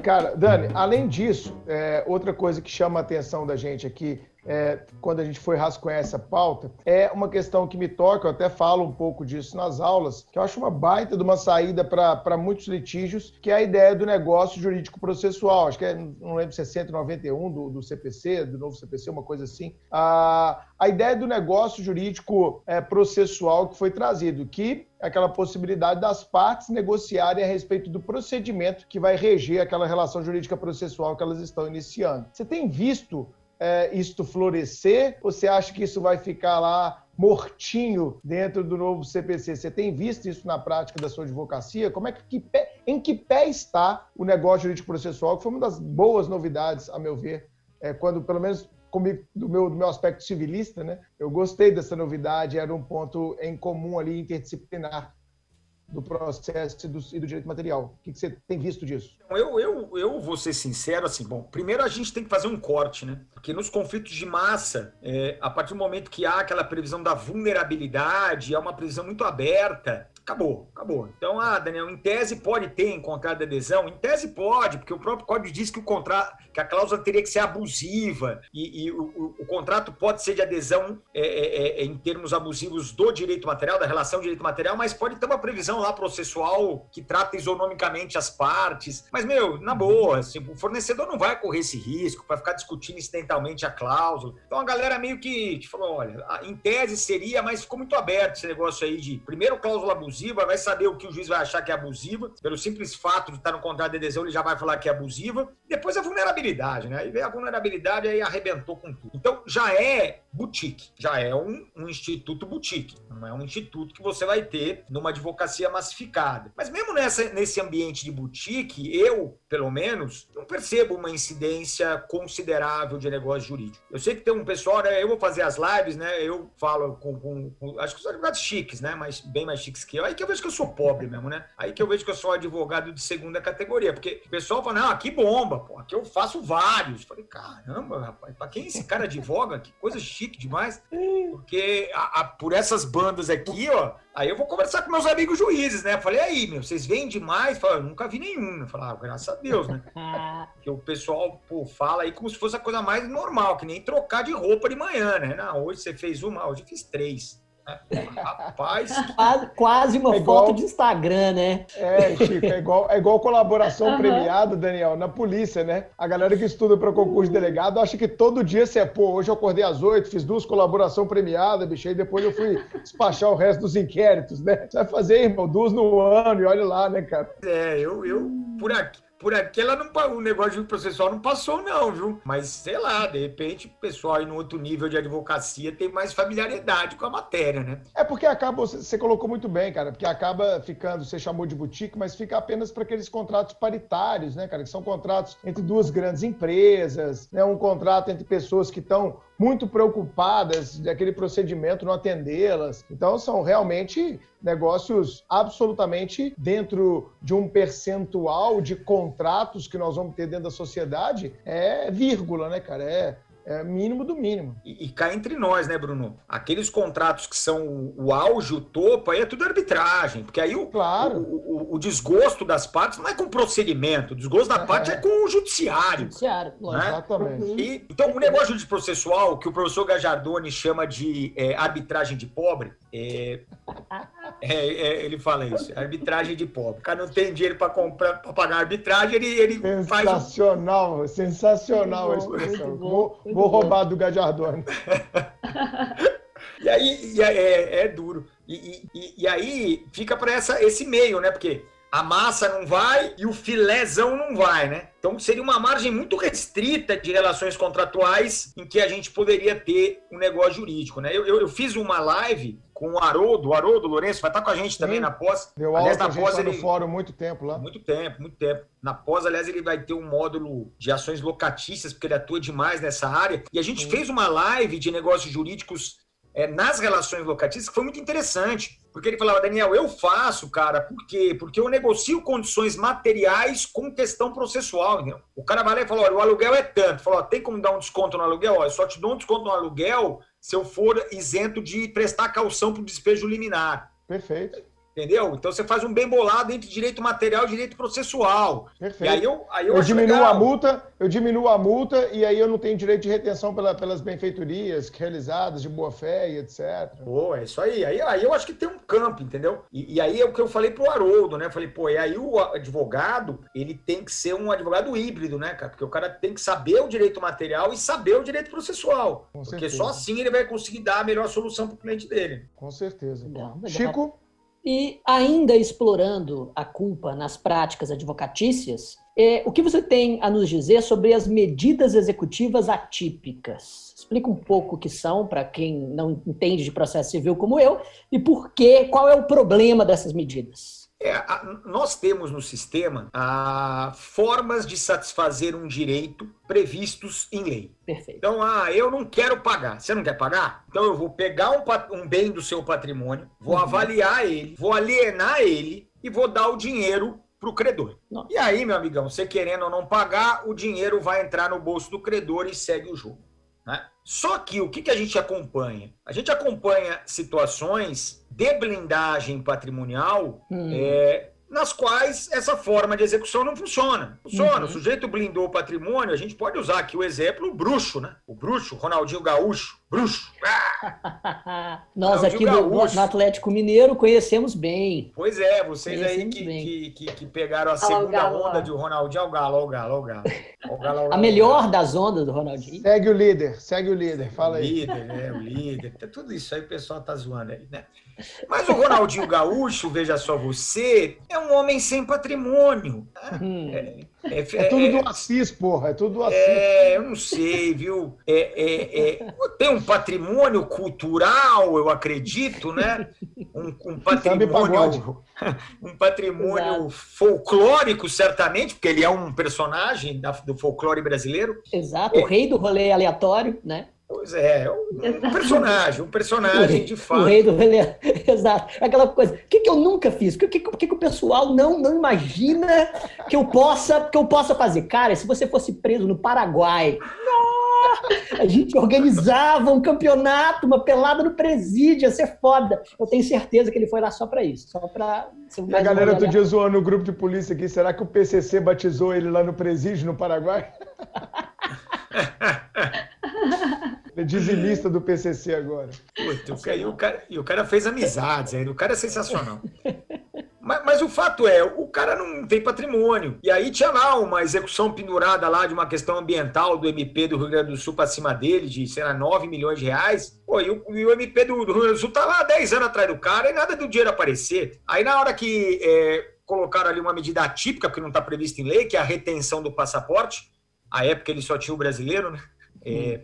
Cara, Dani, além disso, é, outra coisa que chama a atenção da gente aqui é, quando a gente foi rascunhar essa pauta, é uma questão que me toca, eu até falo um pouco disso nas aulas, que eu acho uma baita de uma saída para muitos litígios, que é a ideia do negócio jurídico processual. Acho que é, não lembro se é 191 do, do CPC, do novo CPC, uma coisa assim. A, a ideia do negócio jurídico é, processual que foi trazido, que é aquela possibilidade das partes negociarem a respeito do procedimento que vai reger aquela relação jurídica processual que elas estão iniciando. Você tem visto é, isto florescer? Ou você acha que isso vai ficar lá mortinho dentro do novo CPC? Você tem visto isso na prática da sua advocacia? Como é que, que pé, em que pé está o negócio jurídico processual? Que foi uma das boas novidades, a meu ver, é, quando pelo menos comigo, do meu, do meu aspecto civilista, né? Eu gostei dessa novidade, era um ponto em comum ali interdisciplinar do processo e do, e do direito material. O que, que, você tem visto disso? Eu, eu, eu vou ser sincero, assim, bom, primeiro a gente tem que fazer um corte, né? Porque nos conflitos de massa, é, a partir do momento que há aquela previsão da vulnerabilidade, é uma previsão muito aberta, acabou, acabou. Então, ah, Daniel, em tese pode ter contrato de adesão? Em tese pode, porque o próprio código diz que o contrato, que a cláusula teria que ser abusiva e, e o, o, o, contrato pode ser de adesão é, é, é, em termos abusivos do direito material, da relação direito material, mas pode ter uma previsão lá processual que trata isonomicamente as partes. Mas, meu, na boa, assim, o fornecedor não vai correr esse risco para ficar discutindo incidentalmente a cláusula. Então, a galera meio que, que falou, olha, em tese seria, mas ficou muito aberto esse negócio aí de primeiro cláusula abusiva abusiva, vai saber o que o juiz vai achar que é abusiva, pelo simples fato de estar no contrato de adesão, ele já vai falar que é abusiva. Depois a vulnerabilidade, né? Aí vem a vulnerabilidade aí arrebentou com tudo. Então já é boutique, já é um, um instituto boutique, não é um instituto que você vai ter numa advocacia massificada. Mas mesmo nessa, nesse ambiente de boutique, eu, pelo menos, não percebo uma incidência considerável de negócio jurídico. Eu sei que tem um pessoal, né? Eu vou fazer as lives, né? Eu falo com, com, com acho que os advogados chiques, né? Mas bem mais chiques que eu. Aí que eu vejo que eu sou pobre mesmo, né? Aí que eu vejo que eu sou advogado de segunda categoria, porque o pessoal fala, não, aqui bomba, pô, aqui eu faço vários. Falei, caramba, rapaz, pra quem esse cara advoga? Que coisa chique demais. Porque a, a, por essas bandas aqui, ó, aí eu vou conversar com meus amigos juízes, né? Falei, aí, meu, vocês vêm demais? Falei, eu nunca vi nenhum. Eu falei, ah, graças a Deus, né? que o pessoal, pô, fala aí como se fosse a coisa mais normal, que nem trocar de roupa de manhã, né? Não, hoje você fez uma, hoje eu fiz três. Rapaz. Quase, quase uma é igual, foto de Instagram, né? É, Chico, é igual, é igual colaboração uhum. premiada, Daniel, na polícia, né? A galera que estuda para concurso de delegado acha que todo dia você é, pô, hoje eu acordei às oito, fiz duas colaboração premiada, bicho, aí depois eu fui despachar o resto dos inquéritos, né? Você vai fazer, irmão, duas no ano e olha lá, né, cara? É, eu, eu por aqui por aqui ela não o negócio de processual não passou não, viu? Mas sei lá, de repente o pessoal aí no outro nível de advocacia tem mais familiaridade com a matéria, né? É porque acaba você colocou muito bem, cara, porque acaba ficando, você chamou de boutique, mas fica apenas para aqueles contratos paritários, né, cara, que são contratos entre duas grandes empresas, né, um contrato entre pessoas que estão muito preocupadas daquele procedimento não atendê-las. Então, são realmente negócios absolutamente dentro de um percentual de contratos que nós vamos ter dentro da sociedade, é vírgula, né, cara? É, é mínimo do mínimo. E, e cá entre nós, né, Bruno? Aqueles contratos que são o, o auge, o topo, aí é tudo arbitragem. Porque aí o, claro. o, o, o, desgosto das partes não é com o procedimento, o desgosto da é, parte é. é com o judiciário. Judiciário, né? Exatamente. E, então, o negócio de processual, que o professor Gajardoni chama de é, arbitragem de pobre, é, é, é, ele fala isso, arbitragem de pobre. O cara não tem dinheiro para comprar, para pagar arbitragem, ele, ele sensacional, faz. Sensacional, sensacional a expressão. Vou, vou roubar do Gajardoni. e aí e é, é, duro. E, e, e aí fica para esse meio, né? Porque a massa não vai e o filézão não vai, né? Então seria uma margem muito restrita de relações contratuais em que a gente poderia ter um negócio jurídico, né? Eu, eu, eu fiz uma live com o Haroldo, o Haroldo Lourenço vai estar com a gente também Sim. na pós. Deu aliás, aula na pós ele... no fórum muito tempo lá. Muito tempo, muito tempo. Na pós, aliás, ele vai ter um módulo de ações locatícias, porque ele atua demais nessa área. E a gente Sim. fez uma live de negócios jurídicos é, nas relações locatícias que foi muito interessante. Porque ele falava, Daniel, eu faço, cara, por quê? Porque eu negocio condições materiais com questão processual, entendeu? O cara vai lá e fala, olha, o aluguel é tanto. Falou, tem como dar um desconto no aluguel? Olha, só te dou um desconto no aluguel se eu for isento de prestar calção para o despejo liminar. Perfeito. Entendeu? Então você faz um bem bolado entre direito material e direito processual. Perfeito. E aí eu, aí eu, eu diminuo legal. a multa, eu diminuo a multa e aí eu não tenho direito de retenção pela, pelas benfeitorias realizadas de boa fé e etc. Pô, é isso aí. aí. Aí eu acho que tem um campo, entendeu? E, e aí é o que eu falei pro Haroldo, né? Eu falei, pô, e aí o advogado, ele tem que ser um advogado híbrido, né, cara? Porque o cara tem que saber o direito material e saber o direito processual. Com porque certeza. só assim ele vai conseguir dar a melhor solução pro cliente dele. Com certeza. Legal, legal. Chico? E ainda explorando a culpa nas práticas advocatícias, é, o que você tem a nos dizer sobre as medidas executivas atípicas? Explica um pouco o que são, para quem não entende de processo civil como eu, e por quê, qual é o problema dessas medidas? É, a, nós temos no sistema a, formas de satisfazer um direito previstos em lei. Perfeito. Então, ah, eu não quero pagar. Você não quer pagar? Então eu vou pegar um, um bem do seu patrimônio, vou uhum. avaliar ele, vou alienar ele e vou dar o dinheiro para o credor. Nossa. E aí, meu amigão, você querendo ou não pagar, o dinheiro vai entrar no bolso do credor e segue o jogo. Né? Só que o que, que a gente acompanha? A gente acompanha situações de blindagem patrimonial hum. é, nas quais essa forma de execução não funciona. Funciona, uhum. o sujeito blindou o patrimônio, a gente pode usar aqui o exemplo o bruxo, né? O bruxo, Ronaldinho Gaúcho, bruxo. Ah! Nós aqui do, no Atlético Mineiro conhecemos bem. Pois é, vocês conhecemos aí que, que, que, que, pegaram a segunda galo, onda de Ronaldinho, ao galo, ao galo, ao galo. Ao galo, ao galo a melhor das ondas do Ronaldinho. Segue o líder, segue o líder, fala aí. O líder, é, o líder. Tudo isso aí o pessoal tá zoando aí, né? Mas o Ronaldinho Gaúcho, veja só você, é um homem sem patrimônio. Né? Hum. É, é, é, tudo do Assis, porra. É tudo do Assis. É, eu não sei, viu? É, é, tem um patrimônio cultural, eu acredito, né? Um, um patrimônio, um patrimônio folclórico, certamente, porque ele é um personagem da, do folclore brasileiro. Exato, o rei do rolê aleatório, né? Pois é, um personagem, um personagem de fato. O rei do relé. Exato. Aquela coisa. O que, que eu nunca fiz? O que, que, que, que o pessoal não, não imagina que eu possa que eu possa fazer? Cara, se você fosse preso no Paraguai, a gente organizava um campeonato, uma pelada no presídio, ia ser foda. Eu tenho certeza que ele foi lá só para isso, só para. A galera outro dia zoando o grupo de polícia aqui, será que o PCC batizou ele lá no presídio no Paraguai? É dizimista do PCC agora. Puta, e, o cara, e o cara fez amizades ainda. O cara é sensacional. Mas, mas, o fato é, o cara não tem patrimônio. E aí tinha lá uma execução pendurada lá de uma questão ambiental do MP do Rio Grande do Sul para cima dele, de, sei lá, 9 milhões de reais. Pô, e o, e o MP do, do, Rio Grande do Sul tá lá 10 anos atrás do cara e nada do dinheiro aparecer. Aí na hora que é, colocaram ali uma medida atípica, que não está prevista em lei, que é a retenção do passaporte, a época ele só tinha o brasileiro, né? É,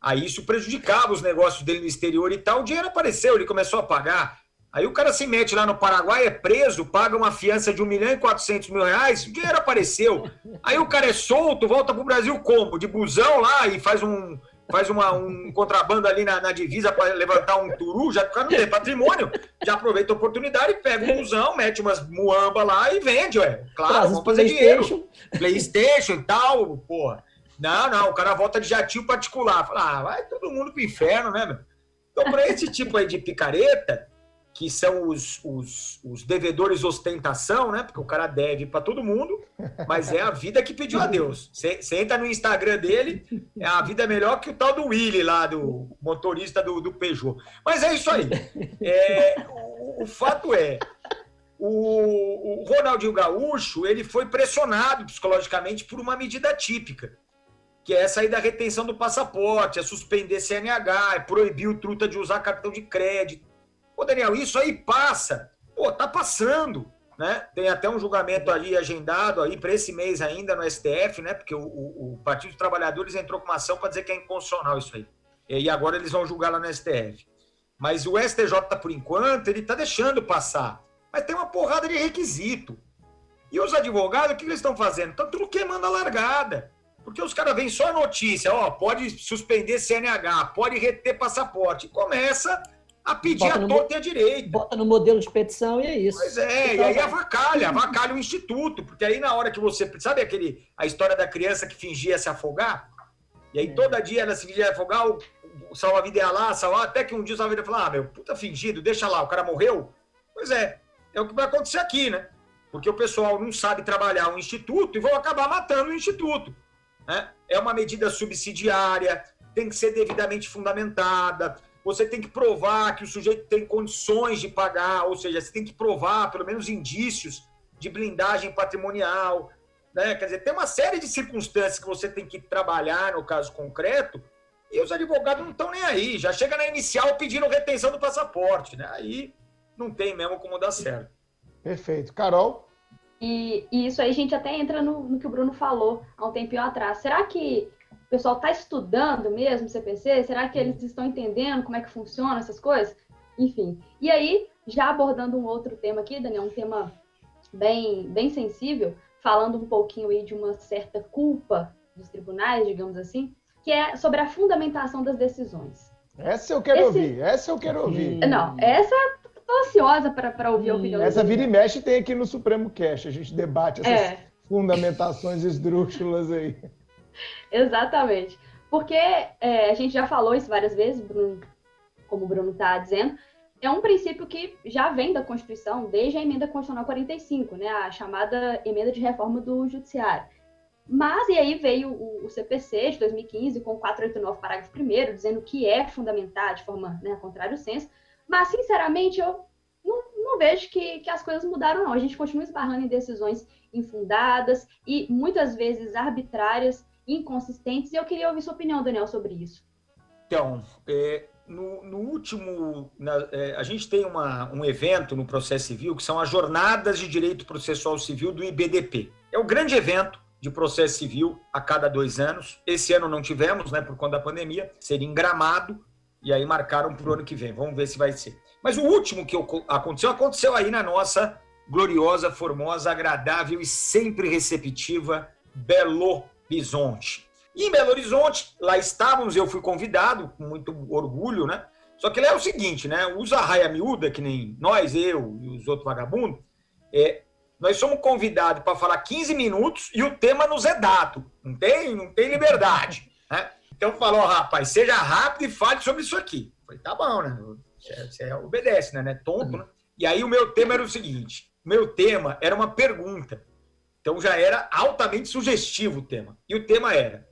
aí isso prejudicava os negócios dele no exterior e tal. O dinheiro apareceu, ele começou a pagar. Aí o cara se mete lá no Paraguai, é preso, paga uma fiança de 1 milhão e 400 mil reais, o dinheiro apareceu. Aí o cara é solto, volta pro Brasil como? De busão lá e faz um, faz uma, um contrabando ali na, na divisa para levantar um turu, já o cara não tem patrimônio, já aproveita a oportunidade, pega um busão, mete umas muamba lá e vende, ué. Claro, Traz vamos fazer dinheiro. Playstation e tal, porra. Não, não, o cara volta de jatinho particular. Fala, ah, vai todo mundo pro inferno, né, meu? Então, para esse tipo aí de picareta, que são os, os, os, devedores ostentação, né? Porque o cara deve para todo mundo, mas é a vida que pediu a Deus. Você entra no Instagram dele, é a vida melhor que o tal do Willy lá, do motorista do, do Peugeot. Mas é isso aí. É, o, o fato é, o, o Ronaldinho Gaúcho ele foi pressionado psicologicamente por uma medida típica que é aí da retenção do passaporte, é suspender CNH, é proibir o truta de usar cartão de crédito. Ô, Daniel, isso aí passa. Pô, tá passando. Né? Tem até um julgamento ali agendado aí para esse mês ainda no STF, né? Porque o, o, o Partido dos Trabalhadores entrou com uma ação para dizer que é inconstitucional isso aí. E agora eles vão julgar lá no STF. Mas o STJ, por enquanto, ele está deixando passar. Mas tem uma porrada de requisito. E os advogados, o que eles estão fazendo? Estão tudo queimando a largada. Porque os caras vêm só notícia, ó, pode suspender CNH, pode reter passaporte. Começa a pedir bota a torta e a direita. Bota no modelo de petição e é isso. Pois é, e aí avacalha, avacalha o instituto. Porque aí na hora que você. Sabe aquele, a história da criança que fingia se afogar? E aí é. todo dia ela se fingia afogar, o, o salva-vida ia lá, salvar, até que um dia o salva-vida falou: ah, meu, puta fingido, deixa lá, o cara morreu. Pois é, é o que vai acontecer aqui, né? Porque o pessoal não sabe trabalhar o instituto e vão acabar matando o instituto. Né? É uma medida subsidiária, tem que ser devidamente fundamentada. Você tem que provar que o sujeito tem condições de pagar, ou seja, você tem que provar pelo menos indícios de blindagem patrimonial. Né? Quer dizer, tem uma série de circunstâncias que você tem que trabalhar no caso concreto e os advogados não estão nem aí. Já chega na inicial pedindo retenção do passaporte. Né? Aí não tem mesmo como dar certo. Perfeito. Carol? E, e, isso aí a gente até entra no, no, que o Bruno falou há um tempinho atrás. Será que o pessoal está estudando mesmo CPC? Será que eles estão entendendo como é que funciona essas coisas? Enfim. E aí, já abordando um outro tema aqui, Daniel, um tema bem, bem sensível, falando um pouquinho aí de uma certa culpa dos tribunais, digamos assim, que é sobre a fundamentação das decisões. Essa eu quero Esse... ouvir, essa eu quero ouvir. Não, essa tô ansiosa para ouvir a hum, opinião Essa vira e mexe tem aqui no Supremo Cash. A gente debate essas é. fundamentações esdrúxulas aí. Exatamente. Porque é, a gente já falou isso várias vezes, Bruno, como o Bruno está dizendo, é um princípio que já vem da Constituição, desde a emenda constitucional 45, né, a chamada emenda de reforma do Judiciário. Mas, e aí veio o, o, CPC de 2015 com 489, parágrafo 1 dizendo que é fundamentar de forma né, contrário senso. Mas, sinceramente, eu não, não vejo que, que as coisas mudaram, não. A gente continua esbarrando em decisões infundadas e muitas vezes arbitrárias, inconsistentes. E eu queria ouvir sua opinião, Daniel, sobre isso. Então, é, no, no, último, na, é, a gente tem uma, um evento no processo civil que são as Jornadas de Direito Processual Civil do IBDP. É o grande evento de processo civil a cada dois anos. Esse ano não tivemos, né, por conta da pandemia, seria em Gramado, e aí marcaram para o ano que vem. Vamos ver se vai ser. Mas o último que aconteceu, aconteceu aí na nossa gloriosa, formosa, agradável e sempre receptiva Belo Horizonte. E em Belo Horizonte, lá estávamos, eu fui convidado, com muito orgulho, né? Só que lá é o seguinte, né? Os arraia miúda, que nem nós, eu e os outros vagabundos, é, nós somos convidados para falar 15 minutos e o tema nos é dado. Não tem, não tem liberdade. Né? Então falou, rapaz, seja rápido e fale sobre isso aqui. Falei, tá bom, né? Você, você obedece, né? Não é tonto, né? E aí o meu tema era o seguinte: meu tema era uma pergunta. Então já era altamente sugestivo o tema. E o tema era: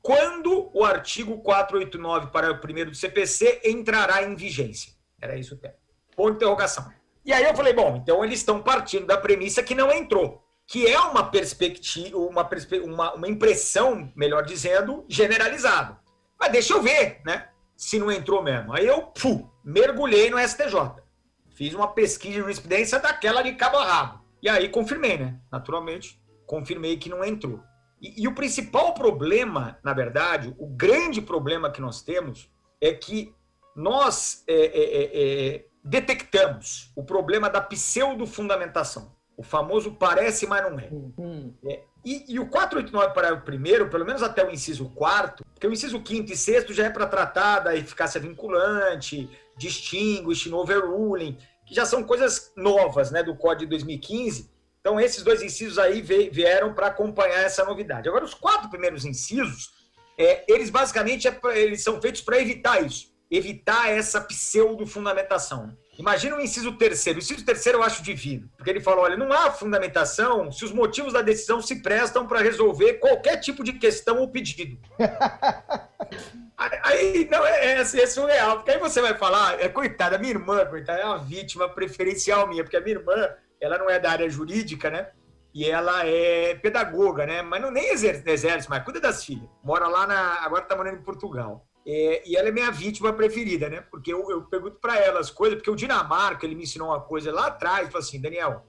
quando o artigo 489 para o primeiro do CPC entrará em vigência? Era isso o tema. Ponto de interrogação. E aí eu falei, bom, então eles estão partindo da premissa que não entrou, que é uma perspectiva, uma, uma, uma impressão, melhor dizendo, generalizada. Mas deixa eu ver, né? Se não entrou mesmo. Aí eu fu, mergulhei no STJ. Fiz uma pesquisa de jurisprudência daquela de cabo a rabo. E aí confirmei, né? Naturalmente, confirmei que não entrou. E, e o principal problema, na verdade, o grande problema que nós temos é que nós é, é, é, é detectamos o problema da pseudo-fundamentação. O famoso parece, mas não é. Uhum. é e, e, o 489 para o primeiro, pelo menos até o inciso quarto, porque o inciso quinto e sexto já é para tratar da eficácia vinculante, distinguish, no overruling, que já são coisas novas né, do Código de 2015. Então, esses dois incisos aí vieram para acompanhar essa novidade. Agora, os quatro primeiros incisos, é, eles basicamente é pra, eles são feitos para evitar isso evitar essa pseudo-fundamentação. Imagina o inciso terceiro. O inciso terceiro eu acho divino, porque ele fala: olha, não há fundamentação se os motivos da decisão se prestam para resolver qualquer tipo de questão ou pedido. aí, não, é, é, é, surreal, porque aí você vai falar, é coitada, minha irmã, coitada, é uma vítima preferencial minha, porque a minha irmã, ela não é da área jurídica, né? E ela é pedagoga, né? Mas não nem exerce, mas cuida das filhas. Mora lá na. Agora tá morando em Portugal. É, e ela é minha vítima preferida, né? Porque eu, eu pergunto para ela as coisas, porque o Dinamarca, ele me ensinou uma coisa lá atrás, falou assim, Daniel,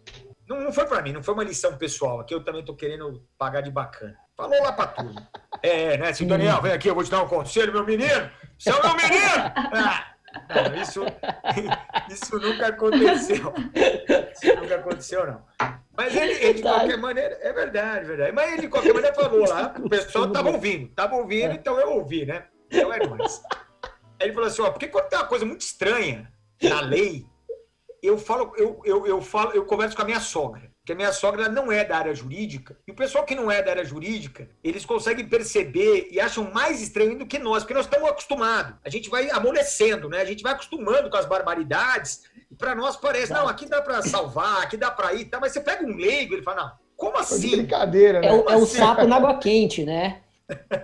não, não foi para mim, não foi uma lição pessoal, aqui eu também tô querendo pagar de bacana. Falou lá para tudo. É, né? Assim, Daniel, vem aqui, eu vou te dar um conselho, meu menino. Você é o meu menino! Ah, não, isso, isso nunca aconteceu. Isso nunca aconteceu, não. Mas ele, ele de qualquer maneira, é verdade, verdade. Mas ele, de qualquer maneira, falou lá, o pessoal estava ouvindo, estava ouvindo, então eu ouvi, né? Então é. Aí ele falou assim, ó, porque quando tem uma coisa muito estranha na lei, eu falo, eu, eu, eu falo, eu converso com a minha sogra, que a minha sogra não é da área jurídica, e o pessoal que não é da área jurídica, eles conseguem perceber e acham mais estranho do que nós, porque nós estamos acostumados. A gente vai amolecendo, né? A gente vai acostumando com as barbaridades, e para nós parece, não, aqui dá para salvar, aqui dá para ir, tá? mas você pega um leigo, ele fala, não, como assim? Brincadeira, né? É, o, é o assim? sapo na água quente, né?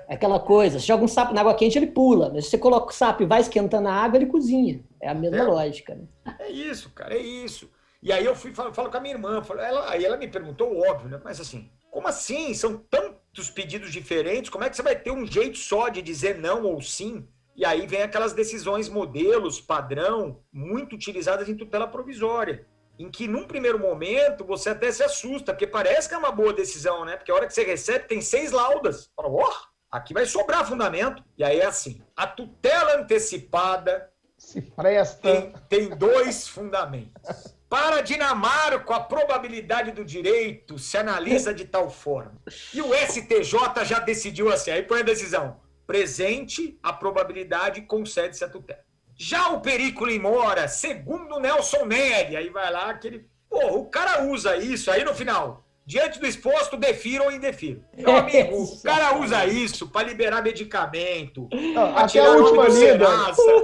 É aquela coisa, você joga um sapo na água quente, ele pula. Mas se você coloca o sapo e vai esquentando a água, ele cozinha. É a mesma é, lógica. Né? É isso, cara, é isso. E aí eu fui falo, falo com a minha irmã, falo, ela, aí ela me perguntou, óbvio, né? Mas assim, como assim? São tantos pedidos diferentes, como é que você vai ter um jeito só de dizer não ou sim? E aí vem aquelas decisões modelos, padrão, muito utilizadas em tutela provisória em que num primeiro momento você até se assusta, porque parece que é uma boa decisão, né? Porque a hora que você recebe tem seis laudas. Fala, oh, aqui vai sobrar fundamento. E aí é assim, a tutela antecipada se presta. Tem, tem dois fundamentos. Para Dinamarca, a probabilidade do direito se analisa de tal forma. E o STJ já decidiu assim, aí põe a decisão. Presente, a probabilidade concede-se a tutela. Já o Perico Mora, segundo Nelson Neri, aí vai lá aquele. Pô, o cara usa isso, aí no final diante do exposto, defiro ou indefiro. Meu amigo, o cara usa isso para liberar medicamento. Não, até a última linha.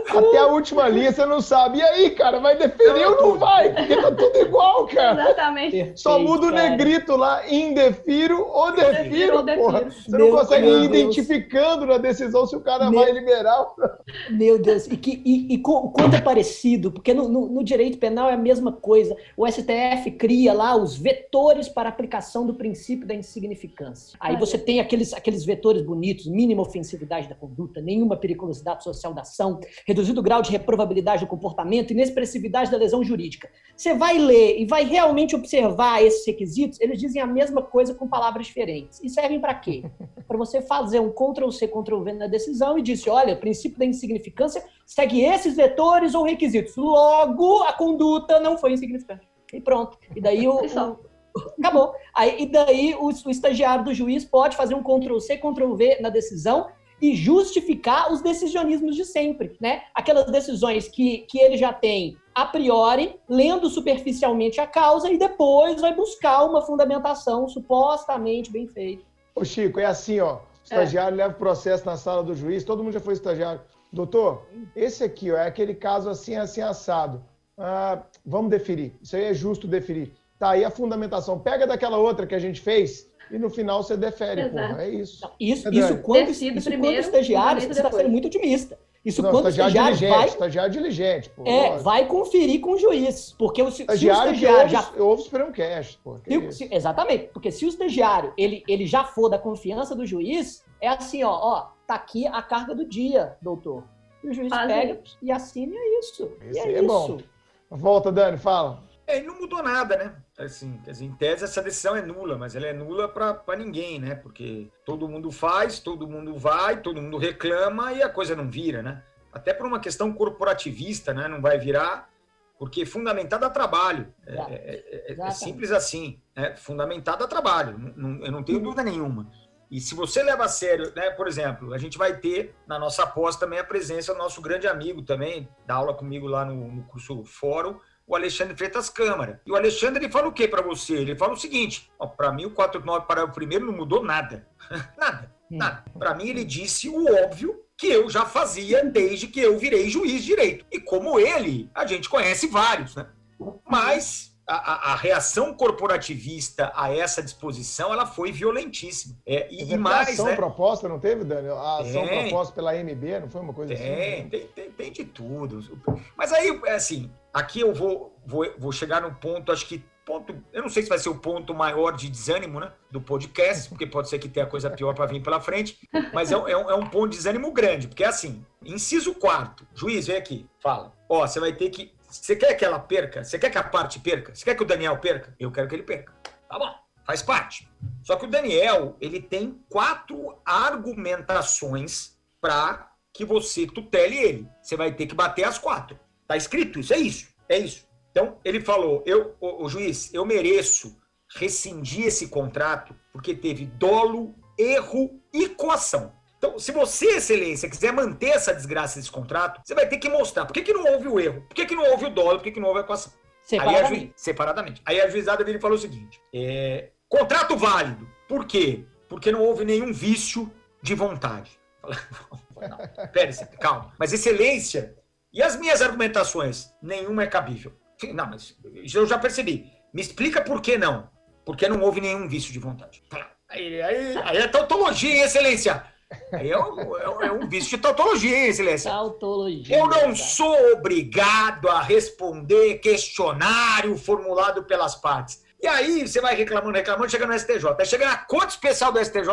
Até a última linha você não sabe. E aí, cara, vai deferir ou não vai? Porque tá tudo igual, cara. Exatamente. Só muda o negrito lá, indefiro ou defiro, porra. Você não consegue ir identificando na decisão se o cara Meu... vai liberar. Meu Deus, e, que, e, e quanto é parecido, porque no, no, no direito penal é a mesma coisa. O STF cria lá os vetores para aplicação aplicação do princípio da insignificância. Aí você tem aqueles, aqueles vetores bonitos, mínima ofensividade da conduta, nenhuma periculosidade social da ação, reduzido grau de reprovabilidade do comportamento, inexpressividade da lesão jurídica. Você vai ler e vai realmente observar esses requisitos, eles dizem a mesma coisa com palavras diferentes. E servem para quê? Para você fazer um Ctrl-C, Ctrl-V na decisão e disse, olha, o princípio da insignificância segue esses vetores ou requisitos. Logo, a conduta não foi insignificante. E pronto. E daí o, o, Acabou. Aí, e daí o, o estagiário do juiz pode fazer um Ctrl-C, Ctrl-V na decisão e justificar os decisionismos de sempre, né? Aquelas decisões que, que ele já tem a priori, lendo superficialmente a causa e depois vai buscar uma fundamentação supostamente bem feita. Ô Chico, é assim, ó. O estagiário é. leva o processo na sala do juiz, todo mundo já foi estagiário. Doutor, esse aqui ó, é aquele caso assim, assim, assado. Ah, vamos deferir. Isso aí é justo deferir. Tá aí a fundamentação. Pega daquela outra que a gente fez e no final você defere, Exato. porra. É isso. Não, isso, é isso, quando, isso primeiro, quando estagiário, você está sendo muito otimista. Isso não, quando estagiário, estagiário diligente, vai, estagiário diligente. Pô, é, lógico. vai conferir com o juiz. Porque o, estagiário, se o estagiário já... Eu ouvo Supremo Cast, pô. Se, se, exatamente. Porque se o estagiário ele, ele já for da confiança do juiz, é assim, ó, ó, tá aqui a carga do dia, doutor. E o juiz Faz pega isso. e assina isso. Esse e é, é isso. bom. Volta, Dani, fala. É, não mudou nada, né? Assim, em tese, essa decisão é nula, mas ela é nula para ninguém, né? Porque todo mundo faz, todo mundo vai, todo mundo reclama e a coisa não vira, né? Até por uma questão corporativista, né? Não vai virar, porque fundamentado a trabalho. É, é, é, é simples assim, né? Fundamentado a trabalho, não, eu não tenho dúvida nenhuma. E se você leva a sério, né, por exemplo, a gente vai ter na nossa pós também a presença do nosso grande amigo também, dá aula comigo lá no, no curso Fórum, o Alexandre Freitas Câmara. E o Alexandre ele fala o que para você? Ele fala o seguinte: para mim o 489 para o primeiro não mudou nada. nada, hum. nada. Para mim ele disse o óbvio que eu já fazia desde que eu virei juiz de direito. E como ele, a gente conhece vários, né? Mas a, a, reação corporativista a essa disposição ela foi violentíssima. É, e, e mais, ação né? proposta, não teve, Daniel? A ação proposta pela MB, não foi uma coisa tem, assim? Tem, tem, tem de tudo. Mas aí, é assim, aqui eu vou, vou, vou chegar num ponto, acho que ponto, eu não sei se vai ser o ponto maior de desânimo, né, do podcast, porque pode ser que tenha coisa pior para vir pela frente, mas é, é, um, é, um, ponto de desânimo grande, porque é assim, inciso quarto, juiz, vem aqui, fala, ó, você vai ter que, você quer que ela perca? Você quer que a parte perca? Você quer que o Daniel perca? Eu quero que ele perca. Tá bom, faz parte. Só que o Daniel, ele tem quatro argumentações para que você tutele ele. Você vai ter que bater as quatro. Tá escrito isso, é isso, é isso. Então, ele falou, eu, o, o juiz, eu mereço rescindir esse contrato porque teve dolo, erro e coação. Então, se você, excelência, quiser manter essa desgraça desse contrato, você vai ter que mostrar por que, que não houve o erro, por que, que não houve o dolo, por que, que não houve a coação. Separadamente. Aí a, juiz, separadamente. Aí a juizada dele falou o seguinte: é, contrato válido. Por quê? Porque não houve nenhum vício de vontade. Pera, calma. Mas excelência, e as minhas argumentações? Nenhuma é cabível. Não, mas eu já percebi. Me explica por que não. Porque não houve nenhum vício de vontade. Aí, aí, aí é tautologia, hein, excelência? Aí é um, é um, vício de tautologia, hein, excelência? Tautologia. Eu não sou obrigado a responder questionário formulado pelas partes. E aí você vai reclamando, reclamando, chega no STJ. Aí chega na Corte Especial do STJ,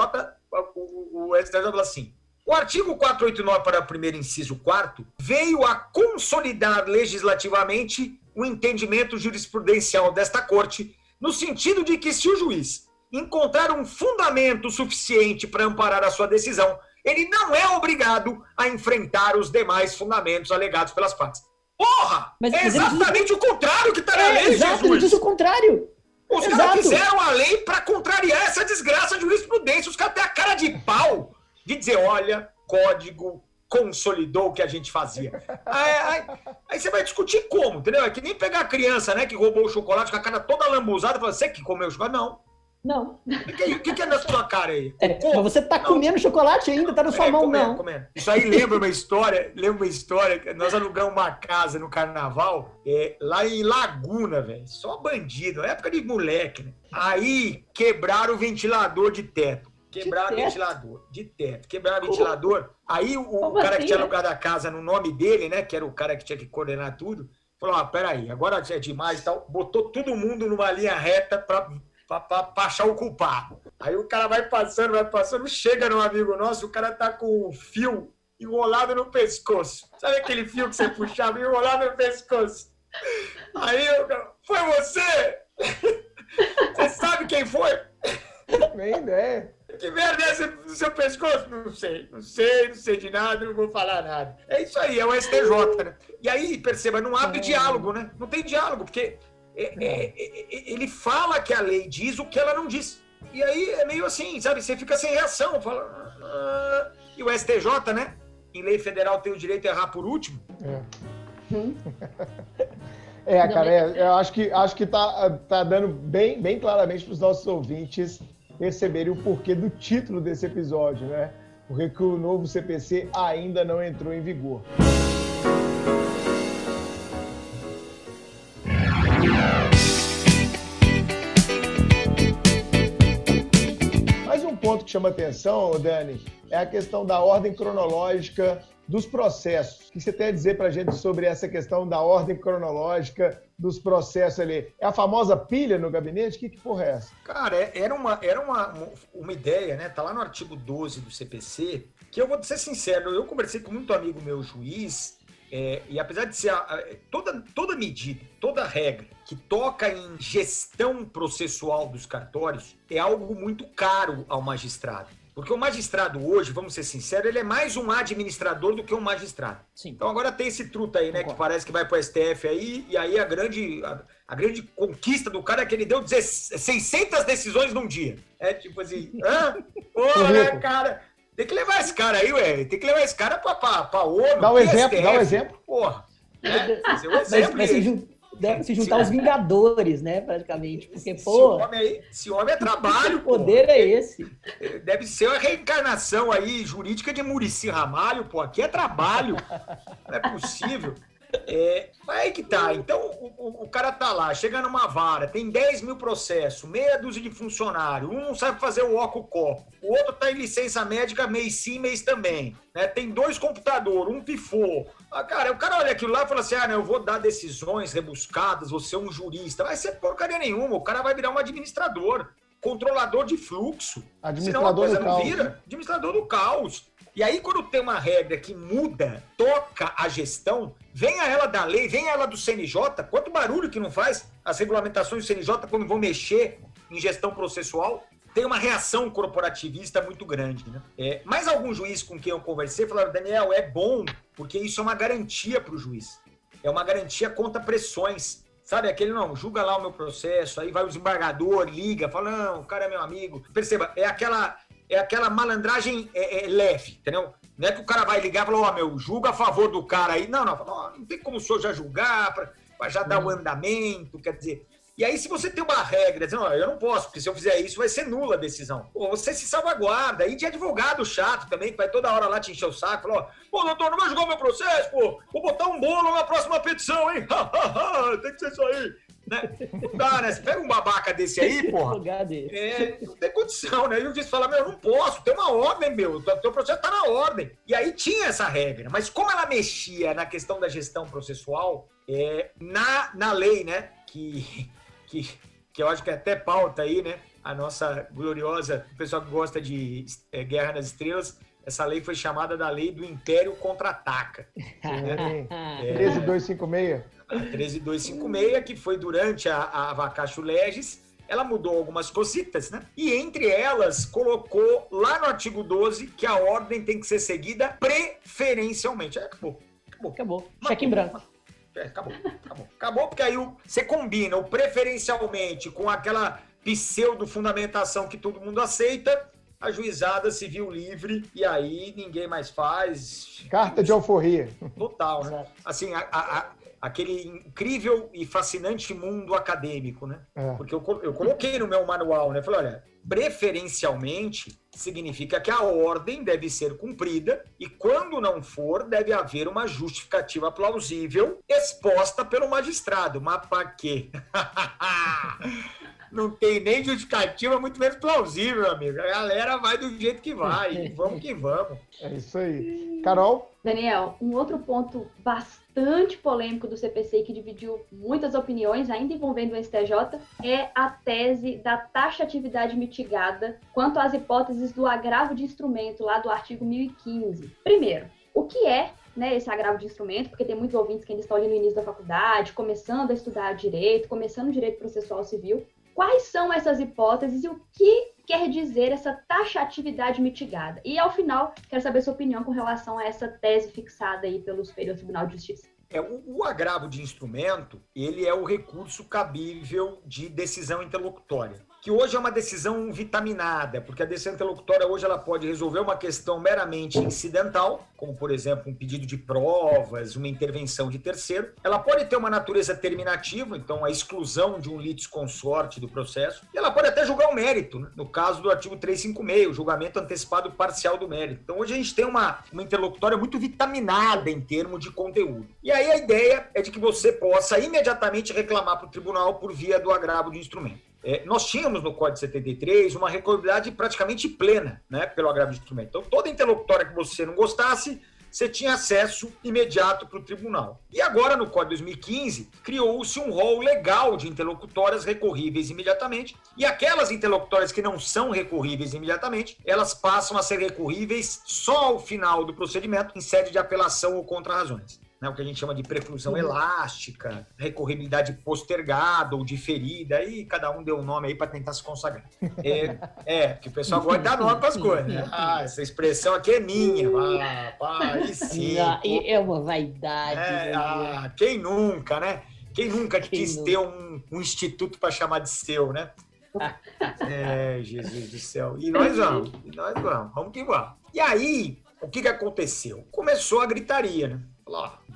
o, o, o STJ fala assim: o artigo 489, para o primeiro inciso 4, veio a consolidar legislativamente o entendimento jurisprudencial desta Corte, no sentido de que, se o juiz encontrar um fundamento suficiente para amparar a sua decisão, ele não é obrigado a enfrentar os demais fundamentos alegados pelas partes. Porra! Mas, é exatamente diz... o contrário que está na é, lei, exato, Jesus! Ele diz o contrário. Os caras fizeram a lei para contrariar essa desgraça de jurisprudência. Os caras têm a cara de pau de dizer, olha, código consolidou o que a gente fazia. Aí, aí, aí, você vai discutir como, entendeu? É que nem pegar a criança, né, que roubou o chocolate com a cara toda lambuzada e falar, você que comeu o chocolate? Não. Não. O que, que, que, é na sua cara aí? É, você tá não. comendo chocolate ainda, tá na sua é, mão, comendo, não. Comendo. Isso aí lembra uma história, lembra uma história, nós alugamos uma casa no carnaval, é, lá em Laguna, velho. Só bandido, época de moleque, né? Aí quebraram o ventilador de teto. Quebraram o ventilador, de teto. Quebraram o ventilador. Aí o, o cara assim, que tinha né? alugado a casa no nome dele, né? Que era o cara que tinha que coordenar tudo, falou: ah, peraí, agora é demais e tal. Botou todo mundo numa linha reta pra para achar o culpado. Aí o cara vai passando, vai passando, chega no amigo nosso, o cara tá com um fio enrolado no pescoço. Sabe aquele fio que você puxava enrolado no pescoço? Aí eu, foi você? Você sabe quem foi? Nem ideia. Que merda é essa no seu pescoço? Não sei, não sei, não sei de nada, não vou falar nada. É isso aí, é o STJ, né? E aí, perceba, não abre é. diálogo, né? Não tem diálogo, porque ele fala que a lei diz o que ela não diz. E aí é meio assim, sabe? Você fica sem reação. Fala, ah, e o STJ, né? Em lei federal tem o direito a errar por último. É, é cara, é, eu acho que, acho que tá, tá dando bem, bem claramente para os nossos ouvintes perceberem o porquê do título desse episódio, né? Porque que o novo CPC ainda não entrou em vigor. Ponto que chama atenção, Dani, é a questão da ordem cronológica dos processos. O que você tem a dizer para a gente sobre essa questão da ordem cronológica dos processos ali? É a famosa pilha no gabinete? Que, que porra é essa? Cara, é, era, uma, era uma, uma ideia, né? Tá lá no artigo 12 do CPC, que eu vou ser sincero, eu conversei com muito amigo meu juiz, é, e apesar de ser a, a, toda, toda medida, toda regra que toca em gestão processual dos cartórios é algo muito caro ao magistrado. Porque o magistrado hoje, vamos ser sinceros, ele é mais um administrador do que um magistrado. Sim. Então agora tem esse truta aí, né, Concordo. que parece que vai para o STF aí, e aí a grande, a, a, grande conquista do cara é que ele deu 600 decisões num dia. É tipo assim, hã? Porra, né, cara? Tem que levar esse cara aí, ué. Tem que levar esse cara pra, pra, pra ONU. Dá um exemplo, dá um exemplo. Porra. Né? Um exemplo. Se, deve se juntar os Vingadores, né? Praticamente. Porque, pô. Esse homem, aí, esse homem é trabalho. Que poder é esse? Deve ser a reencarnação aí jurídica de Murici Ramalho, pô. Aqui é trabalho. Não é possível. É, aí que tá. Então, o, o, cara tá lá, chega numa vara, tem 10 mil processos, meia dúzia de funcionário, um não sabe fazer o óculos copo, o outro tá em licença médica mês sim, mês também. Né? Tem dois computadores, um pifou. Ah, cara, o cara olha aquilo lá e fala assim: ah, não, eu vou dar decisões rebuscadas, vou ser um jurista. Vai ser porcaria nenhuma, o cara vai virar um administrador, controlador de fluxo. Administrador Senão a coisa não vira. Administrador do caos. E aí, quando tem uma regra que muda, toca a gestão, venha ela da lei, venha ela do CNJ, quanto barulho que não faz as regulamentações do CNJ quando vão mexer em gestão processual, tem uma reação corporativista muito grande. Né? É, mais algum juiz com quem eu conversei falaram, Daniel, é bom, porque isso é uma garantia para o juiz. É uma garantia contra pressões. Sabe, aquele não, julga lá o meu processo, aí vai o desembargador, liga, fala, não, o cara é meu amigo. Perceba, é aquela é aquela malandragem é, é, leve, entendeu? Não é que o cara vai ligar e falar, ó, oh, meu, julga a favor do cara aí. Não, não, não, não tem como o senhor já julgar, para já dar o um andamento, quer dizer. E aí, se você tem uma regra, dizendo, eu não posso, porque se eu fizer isso, vai ser nula a decisão. Pô, você se salvaguarda. E de advogado chato também, que vai toda hora lá te encher o saco, falar, pô, doutor, não vai julgar o meu processo, pô, vou botar um bolo na próxima petição, hein? tem que ser isso aí. Né? Não dá, né? Você pega um babaca desse aí, porra. É, não tem condição, né? E o juiz fala, meu, não posso, tem uma ordem, meu. O teu processo tá na ordem. E aí tinha essa regra. Mas como ela mexia na questão da gestão processual, é, na, na lei, né? Que, que, que eu acho que é até pauta aí, né? A nossa gloriosa, o pessoal que gosta de é, Guerra nas Estrelas, essa lei foi chamada da Lei do Império Contra-Ataca. Né? é, 13256. A 13256, que foi durante a, a Vacacho Legis, ela mudou algumas cositas, né? E entre elas colocou lá no artigo 12 que a ordem tem que ser seguida preferencialmente. É, acabou. Acabou. Acabou. Cheque em branco. É, acabou, acabou. Acabou porque aí o, você combina o preferencialmente com aquela pseudo-fundamentação que todo mundo aceita a juizada se viu livre e aí ninguém mais faz. Carta de alforria. Total, né? Assim, a, a, aquele incrível e fascinante mundo acadêmico, né? É. Porque eu, eu coloquei no meu manual, né? Falei, olha, preferencialmente significa que a ordem deve ser cumprida e quando não for, deve haver uma justificativa plausível exposta pelo magistrado. Mas para quê? não tem nem justificativa, muito menos plausível, amigo. A galera vai do jeito que vai. vamos que vamos. É isso aí. Carol? Daniel, um outro ponto bastante polêmico do CPC que dividiu muitas opiniões, ainda envolvendo o STJ, é a tese da taxatividade mitigada quanto às hipóteses do agravo de instrumento lá do artigo 1015. Primeiro, o que é né, esse agravo de instrumento, porque tem muitos ouvintes que ainda estão ali no início da faculdade, começando a estudar direito, começando direito processual civil. Quais são essas hipóteses e o que quer dizer essa taxatividade mitigada? E, ao final, quero saber sua opinião com relação a essa tese fixada aí pelo Superior Tribunal de Justiça. É, o, o, agravo de instrumento, ele é o recurso cabível de decisão interlocutória que hoje é uma decisão vitaminada, porque a decisão interlocutória hoje ela pode resolver uma questão meramente incidental, como por exemplo um pedido de provas, uma intervenção de terceiro. Ela pode ter uma natureza terminativa, então a exclusão de um litisconsorte do processo, e ela pode até julgar o mérito, né? no caso do artigo 356, o julgamento antecipado parcial do mérito. Então hoje a gente tem uma, uma interlocutória muito vitaminada em termos de conteúdo. E aí a ideia é de que você possa imediatamente reclamar para o tribunal por via do agravo de instrumento. É, nós tínhamos no Código 73 uma recolhibilidade praticamente plena né, pelo agravo de instrumento. Então, toda interlocutória que você não gostasse, você tinha acesso imediato para o tribunal. E agora, no Código 2015, criou-se um rol legal de interlocutórias recorríveis imediatamente, e aquelas interlocutórias que não são recorríveis imediatamente, elas passam a ser recorríveis só ao final do procedimento, em sede de apelação ou contra-razões né, o que a gente chama de preclusão uhum. elástica, recorribilidade postergada ou diferida, aí cada um deu um nome aí para tentar se consagrar. É, é, porque o pessoal gosta de dar nome para as coisas. Né? Ah, essa expressão aqui é minha. Ah, pá, aí sim. é uma vaidade. É, né? ah, quem nunca, né? Quem nunca quem quis nunca? ter um, um instituto para chamar de seu, né? é, Jesus do céu. E nós vamos, e nós vamos, vamos que vamos. E aí, o que, que aconteceu? Começou a gritaria, né?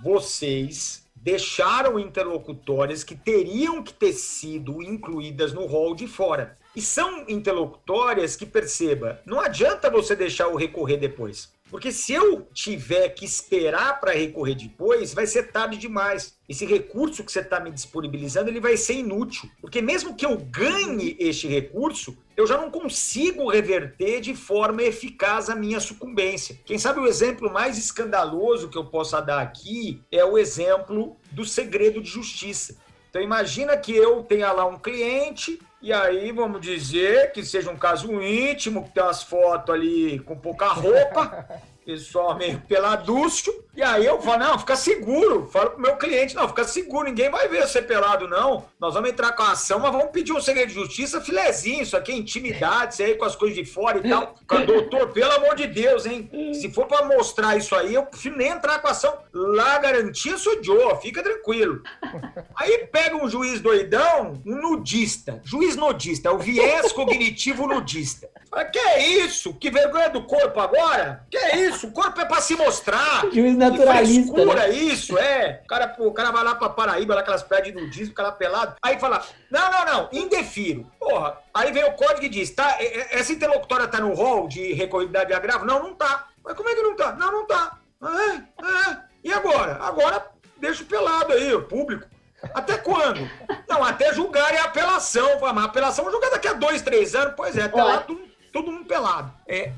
Vocês deixaram interlocutórias que teriam que ter sido incluídas no rol de fora. E são interlocutórias que, perceba, não adianta você deixar o recorrer depois. Porque se eu tiver que esperar para recorrer depois, vai ser tarde demais. Esse recurso que você está me disponibilizando, ele vai ser inútil. Porque mesmo que eu ganhe este recurso, eu já não consigo reverter de forma eficaz a minha sucumbência. Quem sabe o exemplo mais escandaloso que eu possa dar aqui é o exemplo do segredo de justiça. Então imagina que eu tenha lá um cliente e aí vamos dizer que seja um caso íntimo, que tem umas fotos ali com pouca roupa, pessoal meio peladúcio. E aí eu falo, não, fica seguro. Falo pro meu cliente, não, fica seguro, ninguém vai ver você pelado, não. Nós vamos entrar com a ação, mas vamos pedir um segredo de justiça, filezinho, isso aqui é intimidade, isso aí com as coisas de fora e tal. Doutor, pelo amor de Deus, hein? Se for para mostrar isso aí, eu prefiro nem entrar com a ação. Lá garantia sou Joe, fica tranquilo. Aí pega um juiz doidão, um nudista. Juiz nudista, é o viés cognitivo nudista. Fala, que é isso? Que vergonha do corpo agora? Que é isso? O corpo é para se mostrar. Juiz naturalista. Frescura né? isso, é. O cara, o cara vai lá pra Paraíba, lá aquelas praias de nudismo, o cara pelado. Aí fala, não, não, não, indefiro. Porra, aí vem o código e diz, tá, essa interlocutória tá no rol de recorribilidade de agravo? Não, não tá. Mas como é que não tá? Não, não tá. É, é. E agora? Agora deixa pelado aí, o público. Até quando? Não, até julgarem a apelação. Mas a apelação julgar daqui a dois, três anos. Pois é, tá lá todo mundo pelado. É,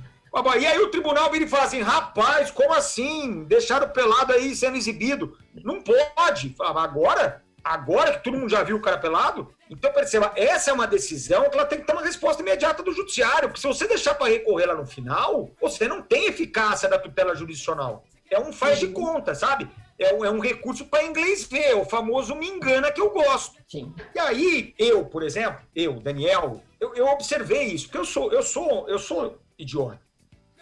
e aí o tribunal vira e fala assim: rapaz, como assim? Deixaram o pelado aí sendo exibido. Não pode. Agora? Agora que todo mundo já viu o cara pelado? Então, perceba, essa é uma decisão que ela tem que ter uma resposta imediata do judiciário. Porque se você deixar para recorrer lá no final, você não tem eficácia da tutela jurisdicional. É um faz de conta, sabe? É um, é um recurso para inglês ver, o famoso me engana que eu gosto. Sim. E aí, eu, por exemplo, eu, Daniel, eu, eu observei isso, porque eu sou, eu sou, eu sou idiota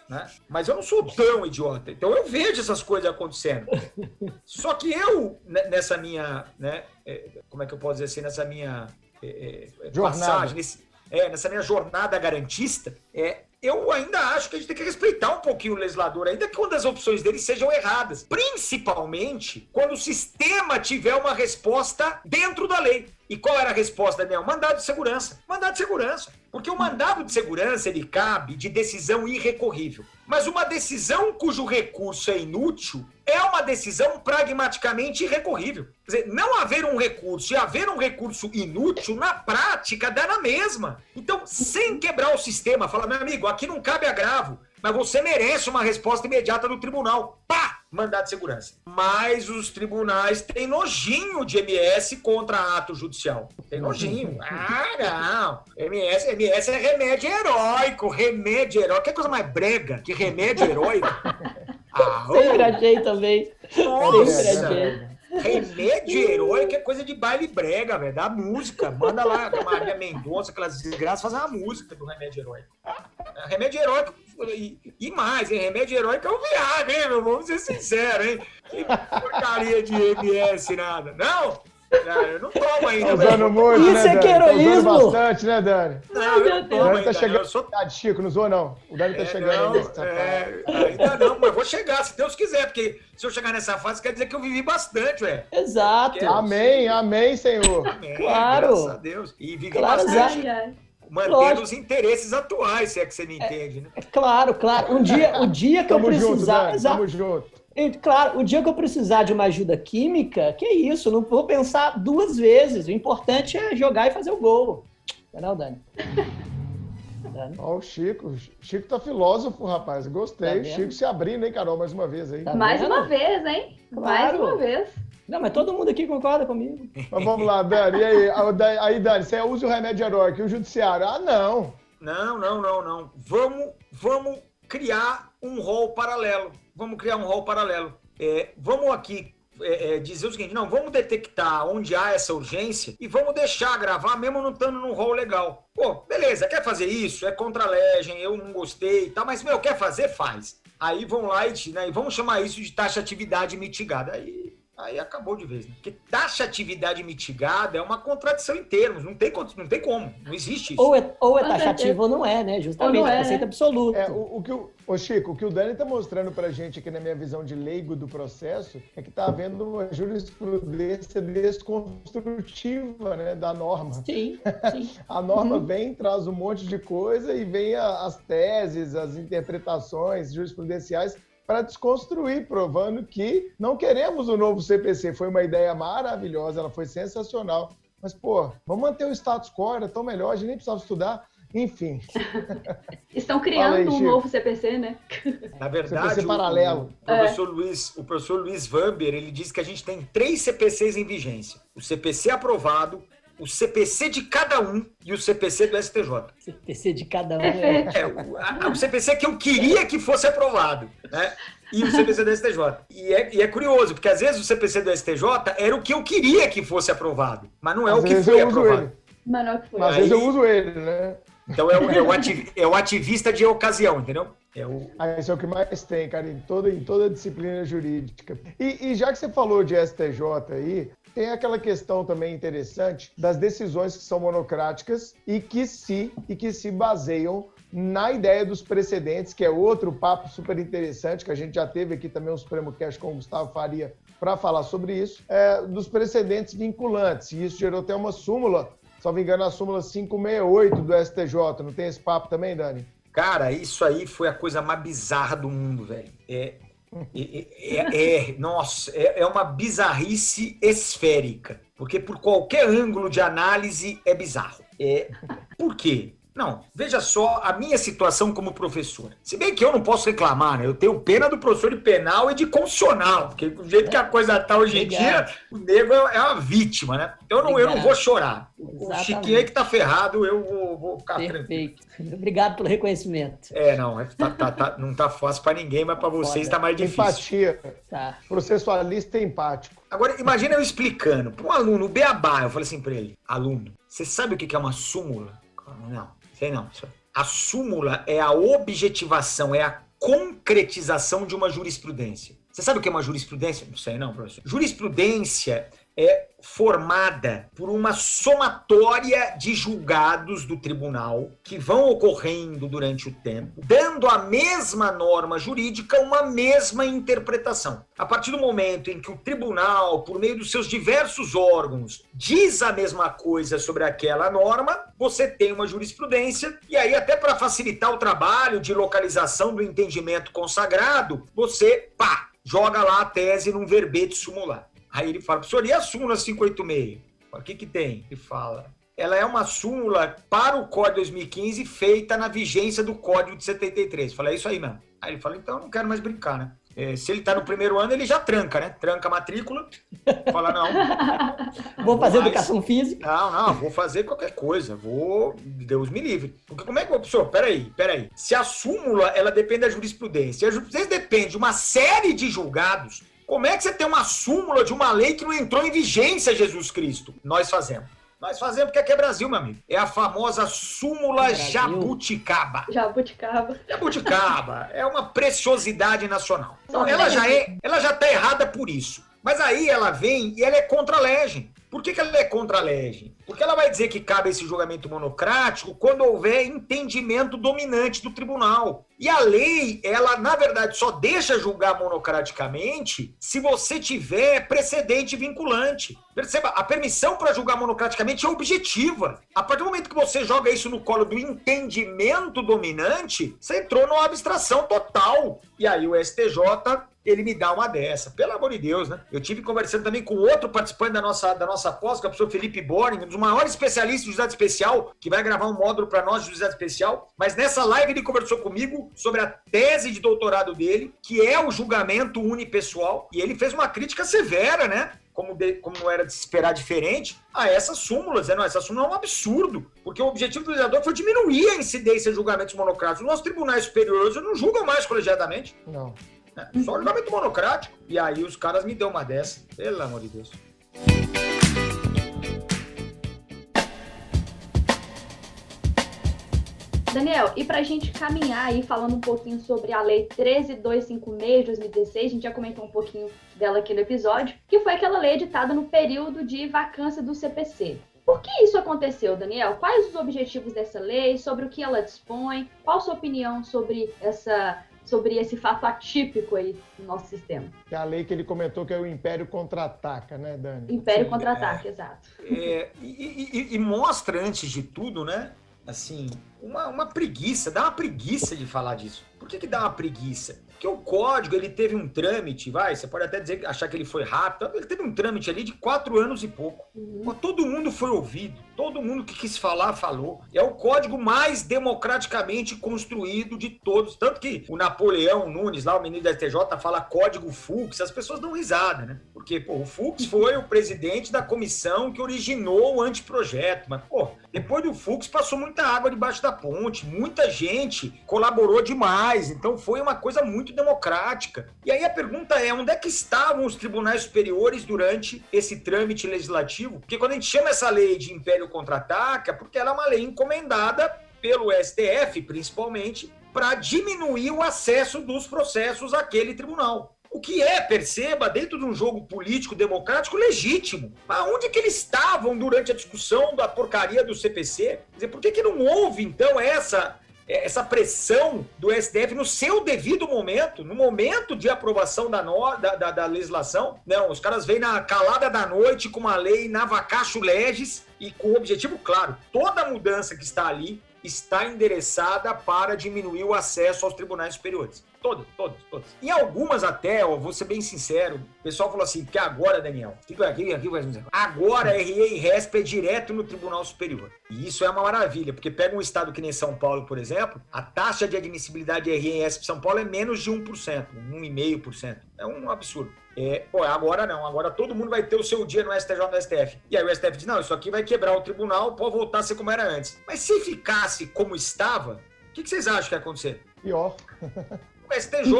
né? Mas eu não sou tão idiota. Então eu vejo essas coisas acontecendo. Só que eu, né, nessa minha, né, é, como é que eu posso dizer assim, nessa minha é, é, passagem, nesse, é, nessa minha jornada garantista, é, eu ainda acho que a gente tem que respeitar um pouquinho o legislador, ainda que uma das opções dele sejam erradas. Principalmente quando o sistema tiver uma resposta dentro da lei. E qual era a resposta, Daniel? Mandado de segurança. Mandado de segurança. Porque o mandado de segurança ele cabe de decisão irrecorrível. Mas uma decisão cujo recurso é inútil é uma decisão pragmaticamente irrecorrível. Quer dizer, não haver um recurso e haver um recurso inútil, na prática, dá na mesma. Então, sem quebrar o sistema, fala, meu amigo, aqui não cabe agravo, mas você merece uma resposta imediata do tribunal. Pá! Mandado de segurança. Mas os tribunais têm nojinho de MS contra ato judicial. Tem nojinho. Ah, não. MS, MS é remédio heróico. Remédio heróico. Que coisa mais brega que remédio heróico? Ah, Sempre achei também. Nossa. Sempre achei. Remédio heróico é coisa de baile brega, velho. Da música. Manda lá a Maria Mendonça, aquelas desgraças, fazer uma música do remédio heróico. Remédio heróico e, e mais, hein? Remédio heróico é o Viagra, hein, meu? Vamos ser sinceros, hein? Que porcaria de MS, nada. Não? eu não tomo ainda. Tá usando muito, Isso né, é que heroísmo. Tá usando bastante, né, Dani? Não, eu não tomo o Dani ainda. tá chegando. Eu sou... Chico, não zoa, não. O Dani tá É, chegando não, é, ainda não, mas vou chegar, se Deus quiser, porque se eu chegar nessa fase, quer dizer que eu vivi bastante, ué. Exato. Amém, amém, Senhor. Amém, Claro. Graças a Deus. E vivi Claro, bastante, ai. Mantendo Lógico. os interesses atuais, se é que você me entende, né? É claro, claro. Um dia, o dia que eu Tamo junto, precisar. Dani. Exato. Tamo junto. E, Claro, o dia que eu precisar de uma ajuda química, que isso, não vou pensar duas vezes. O importante é jogar e fazer o gol. Entendeu, Dani? Dani? Ó, o Chico. Chico tá filósofo, rapaz. Tá Gostei. vendo? Chico se abrindo, hein, Carol, mais uma vez aí. Tá Mais vendo? uma vez, hein? Mais Claro. uma vez. Não, mas todo mundo aqui concorda comigo. Mas vamos lá, Dani. E aí, Ah, aí, Dani, você usa o remédio heróico e o judiciário? Ah, não. Não, não, não, não. Vamos, vamos criar um rol paralelo. Vamos criar um rol paralelo. É, vamos aqui é, é, dizer o seguinte: não, vamos detectar onde há essa urgência e vamos deixar gravar mesmo não estando num rol legal. Pô, beleza, quer fazer isso? É contra a legem, eu não gostei e tal, mas, meu, quer fazer? Faz. Aí vão lá e, né, e vamos chamar isso de taxatividade mitigada. Aí, aí acabou de vez, né? Porque taxatividade mitigada é uma contradição em termos, não tem, não tem como, não existe isso. Ou é, ou é taxativo ou não é, né? Justamente, Ou não é, conceito né? absoluto. É, o, o que o, ô Chico, o que o Dani tá mostrando pra gente aqui na minha visão de leigo do processo é que tá havendo uma jurisprudência desconstrutiva, né, da norma. Sim, sim. A norma Uhum. vem, traz um monte de coisa e vem a- as teses, as interpretações jurisprudenciais para desconstruir, provando que não queremos o novo CPC. Foi uma ideia maravilhosa, ela foi sensacional. Mas, pô, vamos manter o status quo, era tão melhor, a gente nem precisava estudar. Enfim, Estão criando aí, um Chico. novo CPC, né? Na verdade, CPC o- paralelo. O, professor Luiz, o professor Luiz Vamber, ele disse que a gente tem três CPCs em vigência. O CPC aprovado, o CPC de cada um e o CPC do STJ. CPC de cada um. É. É, o, a- o CPC que eu queria que fosse aprovado, né? E o CPC do STJ. E é, e é curioso, porque às vezes o CPC do STJ era o que eu queria que fosse aprovado, mas não é às o que foi aprovado. ele. Mas não é o que foi. Mas às vezes eu uso ele, né? Então é o, é o ati- é o ativista de ocasião, entendeu? É o, Ah, esse é o que mais tem, cara, em toda, em toda disciplina jurídica. E, e já que você falou de STJ aí, tem aquela questão também interessante das decisões que são monocráticas e que se, e que se baseiam na ideia dos precedentes, que é outro papo super interessante, que a gente já teve aqui também um Supremo Cast com o Gustavo Faria para falar sobre isso, é, dos precedentes vinculantes. E isso gerou até uma súmula, me engano, a súmula 568 do STJ. Não tem esse papo também, Dani? Cara, isso aí foi a coisa mais bizarra do mundo, velho. É, é, é- nossa, é, é uma bizarrice esférica. Porque por qualquer ângulo de análise é bizarro. É, por quê? Não, veja só a minha situação como professor. Se bem que eu não posso reclamar, né? Eu tenho pena do professor de penal e de constitucional, porque do jeito que a coisa tá hoje em dia, o nego é é uma vítima, né? Eu não, eu não vou chorar. O o Exatamente. Chiquinho aí que tá ferrado, eu vou, vou ficar tranquilo. Perfeito. Obrigado pelo reconhecimento. É, não, é- tá- tá- tá- não tá fácil pra ninguém, mas pra vocês Foda. tá mais difícil. Empatia. Tá. Processualista e empático. Agora, imagina eu explicando para um aluno, o Beabá, eu falei assim pra ele, aluno, você sabe o que que é uma súmula? Não, sei não. A súmula é a objetivação, é a concretização de uma jurisprudência. Você sabe o que é uma jurisprudência? Não sei não, professor. Jurisprudência é formada por uma somatória de julgados do tribunal que vão ocorrendo durante o tempo, dando à mesma norma jurídica uma mesma interpretação. A partir do momento em que o tribunal, por meio dos seus diversos órgãos, diz a mesma coisa sobre aquela norma, você tem uma jurisprudência, e aí, até para facilitar o trabalho de localização do entendimento consagrado, você, pá, joga lá a tese num verbete sumular. Aí ele fala, professor, e a súmula 586? O que, que tem? Ele fala, ela é uma súmula para o Código 2015 feita na vigência do Código de 73. Falei, é isso aí mesmo. Aí ele fala, então eu não quero mais brincar, né? É, se ele está no primeiro ano, ele já tranca, né? Tranca a matrícula, fala, não. vou fazer mais... educação física. Não, não, vou fazer qualquer coisa. Vou, Deus me livre. Porque como é que, professor, peraí, peraí. Se a súmula, ela depende da jurisprudência, a jurisprudência depende de uma série de julgados como é que você tem uma súmula de uma lei que não entrou em vigência, Jesus Cristo? Nós fazemos. Nós fazemos porque aqui é Brasil, meu amigo. É a famosa súmula Brasil. jabuticaba. Jabuticaba. Jabuticaba. É uma preciosidade nacional. Então, ela já é, ela já tá errada por isso. Mas aí ela vem e ela é contra a legem. Por que, que ela é contra a legem? Porque ela vai dizer que cabe esse julgamento monocrático quando houver entendimento dominante do tribunal. E a lei, ela, na verdade, só deixa julgar monocraticamente se você tiver precedente vinculante. Perceba, a permissão para julgar monocraticamente é objetiva. A partir do momento que você joga isso no colo do entendimento dominante, você entrou numa abstração total. E aí o STJ ele me dá uma dessa. Pelo amor de Deus, né? Eu tive conversando também com outro participante da nossa, da nossa pós, que é o professor Felipe Boring, um dos maiores especialistas de juizado especial, que vai gravar um módulo para nós de juizado especial. Mas nessa live ele conversou comigo sobre a tese de doutorado dele, que é o julgamento unipessoal, e ele fez uma crítica severa, né? como, de, como não era de se esperar diferente, a essas súmulas. Dizendo, essa súmula é um absurdo, porque o objetivo do legislador foi diminuir a incidência de julgamentos monocráticos. Os nossos tribunais superiores não julgam mais colegiadamente. Não. Só julgamento monocrático. E aí os caras me dão uma dessa. Pelo amor de Deus. Daniel, e para a gente caminhar aí falando um pouquinho sobre a Lei 13256 de 2016, a gente já comentou um pouquinho dela aqui no episódio, que foi aquela lei editada no período de vacância do CPC. Por que isso aconteceu, Daniel? Quais os objetivos dessa lei? Sobre o que ela dispõe? Qual a sua opinião sobre essa sobre esse fato atípico aí no nosso sistema. É a lei que ele comentou que é o Império Contra-Ataca, né, Dani? Império Contra-Ataque, é, exato. É, e, e, e, mostra, antes de tudo, né, assim, uma, uma preguiça, dá uma preguiça de falar disso. Por que, que dá uma preguiça? Porque o código ele teve um trâmite, vai, você pode até dizer, achar que ele foi rápido, ele teve um trâmite ali de quatro anos e pouco. Uhum. Todo mundo foi ouvido, todo mundo que quis falar, falou. É o código mais democraticamente construído de todos. Tanto que o Napoleão Nunes, lá o ministro da STJ, fala código Fux, as pessoas dão risada, né? Porque, pô, o Fux foi o presidente da comissão que originou o anteprojeto. Mas, pô, depois do Fux passou muita água debaixo da ponte, muita gente colaborou demais. Então foi uma coisa muito muito democrática. E aí a pergunta é: onde é que estavam os tribunais superiores durante esse trâmite legislativo? Porque quando a gente chama essa lei de Império Contra-Ataca, porque ela é uma lei encomendada pelo STF, principalmente, para diminuir o acesso dos processos àquele tribunal. O que é, perceba, dentro de um jogo político democrático legítimo. Mas onde que eles estavam durante a discussão da porcaria do CPC? Quer dizer, por que, que não houve, então, essa é, essa pressão do STF no seu devido momento, no momento de aprovação da, no, da, da, da, legislação. Não, os caras vêm na calada da noite com uma lei na vacacho legis e com o objetivo claro. Toda mudança que está ali está endereçada para diminuir o acesso aos tribunais superiores. Todas, todas, todas. E algumas até, ó, vou ser bem sincero, o pessoal falou assim, que agora, Daniel, aqui, aqui, aqui, agora RE e RESP é direto no Tribunal Superior. E isso é uma maravilha, porque pega um estado que nem São Paulo, por exemplo, a taxa de admissibilidade de RE e RESP São Paulo é menos de 1%, 1,5%. É um absurdo. É, pô, agora não, agora todo mundo vai ter o seu dia no STJ no STF. E aí o STF diz: não, isso aqui vai quebrar o tribunal, pode voltar a ser como era antes. Mas se ficasse como estava, o que, que vocês acham que ia acontecer? Pior. O STJ,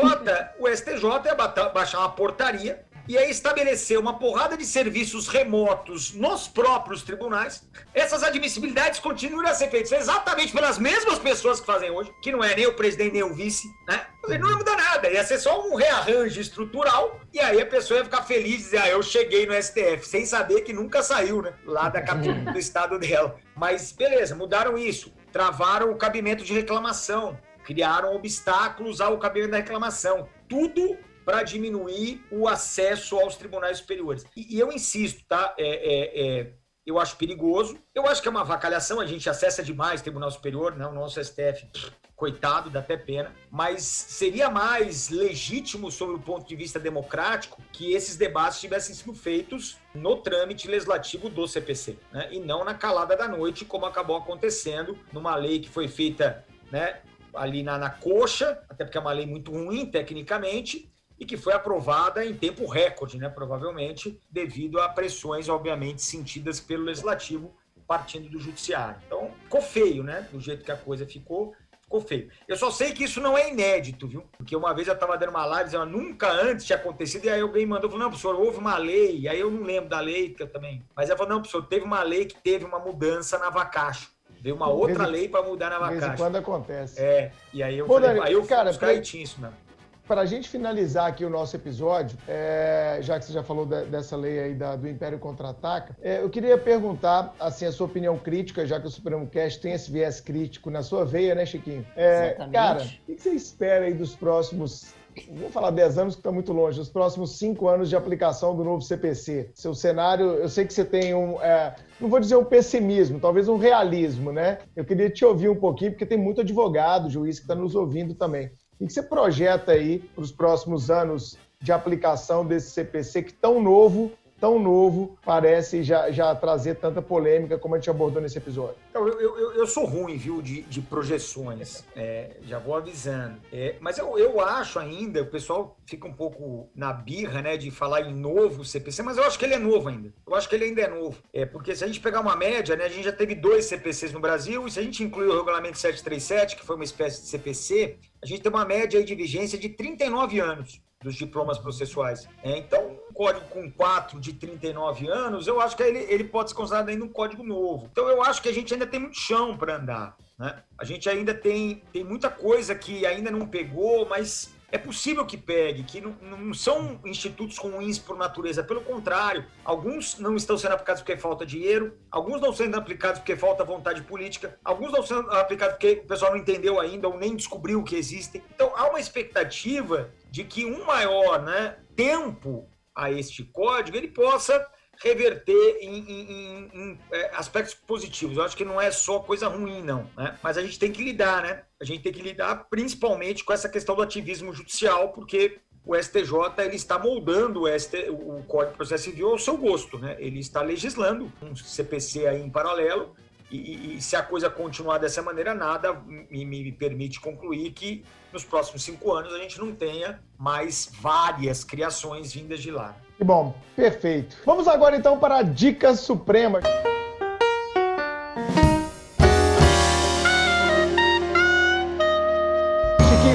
o STJ ia baixar uma portaria e aí estabelecer uma porrada de serviços remotos nos próprios tribunais, essas admissibilidades continuam a ser feitas exatamente pelas mesmas pessoas que fazem hoje, que não é nem o presidente nem o vice, né? Não ia mudar nada, ia ser só um rearranjo estrutural, e aí a pessoa ia ficar feliz e dizer, ah, eu cheguei no STF, sem saber que nunca saiu, né? Lá da capital do estado dela. Mas beleza, mudaram isso, travaram o cabimento de reclamação, criaram obstáculos ao cabimento da reclamação. Tudo para diminuir o acesso aos tribunais superiores. E, e eu insisto, tá? É, é, é, eu acho perigoso. Eu acho que é uma vacalhação, a gente acessa demais Tribunal Superior, né? o nosso STF, coitado, dá até pena. Mas seria mais legítimo, sob o ponto de vista democrático, que esses debates tivessem sido feitos no trâmite legislativo do CPC, né? e não na calada da noite, como acabou acontecendo numa lei que foi feita né, ali na, na coxa, até porque é uma lei muito ruim tecnicamente, e que foi aprovada em tempo recorde, né, provavelmente, devido a pressões, obviamente, sentidas pelo legislativo partindo do judiciário. Então, ficou feio, né? Do jeito que a coisa ficou, ficou feio. Eu só sei que isso não é inédito, viu? Porque uma vez eu estava dando uma live, dizendo, nunca antes tinha acontecido, e aí alguém mandou, falou, não, professor, houve uma lei, e aí eu não lembro da lei, que eu também... Mas ela falou, não, professor, teve uma lei que teve uma mudança na Vacacho. Veio uma outra lei para mudar na Vacacho. quando acontece. É, e aí eu Pô, falei, Dani, aí eu cara, pra... isso mesmo para a gente finalizar aqui o nosso episódio, é, já que você já falou de, dessa lei aí da, do Império Contra-Ataca, é, eu queria perguntar, assim, a sua opinião crítica, já que o Supremo Cast tem esse viés crítico na sua veia, né, Chiquinho? É, Exatamente. Cara, o que você espera aí dos próximos vou falar 10 anos que está muito longe, os próximos 5 anos de aplicação do novo CPC. Seu cenário, eu sei que você tem um, é, não vou dizer um pessimismo, talvez um realismo, né? Eu queria te ouvir um pouquinho, porque tem muito advogado, juiz que está nos ouvindo também. O que você projeta aí para os próximos anos de aplicação desse CPC que tão novo tão novo parece já, já trazer tanta polêmica como a gente abordou nesse episódio? Eu, eu, eu, eu sou ruim, viu, de, de projeções, é, já vou avisando. É, mas eu, eu acho ainda, o pessoal fica um pouco na birra, né, de falar em novo CPC, mas eu acho que ele é novo ainda. Eu acho que ele ainda é novo. É, porque se a gente pegar uma média, né, a gente já teve dois CPCs no Brasil, e se a gente incluir o regulamento 737, que foi uma espécie de CPC, a gente tem uma média de vigência de 39 anos dos diplomas processuais. É, então, código com 4 de 39 anos, eu acho que ele, ele pode ser considerado ainda um código novo. Então, eu acho que a gente ainda tem muito chão para andar. Né? A gente ainda tem, tem muita coisa que ainda não pegou, mas é possível que pegue, que não, não, são institutos ruins por natureza, pelo contrário, alguns não estão sendo aplicados porque falta dinheiro, alguns não sendo aplicados porque falta vontade política, alguns não sendo aplicados porque o pessoal não entendeu ainda ou nem descobriu que existem. Então há uma expectativa de que um maior né, tempo a este código ele possa reverter em, em, em, em é, aspectos positivos. Eu acho que não é só coisa ruim, não. Né? Mas a gente tem que lidar, né? A gente tem que lidar principalmente com essa questão do ativismo judicial, porque o STJ ele está moldando o, ST, o Código de Processo Civil ao seu gosto, né? Ele está legislando um CPC aí em paralelo e, e, se a coisa continuar dessa maneira, nada me, me, permite concluir que nos próximos cinco anos a gente não tenha mais várias criações vindas de lá. Que bom, perfeito. Vamos agora então para a dica suprema.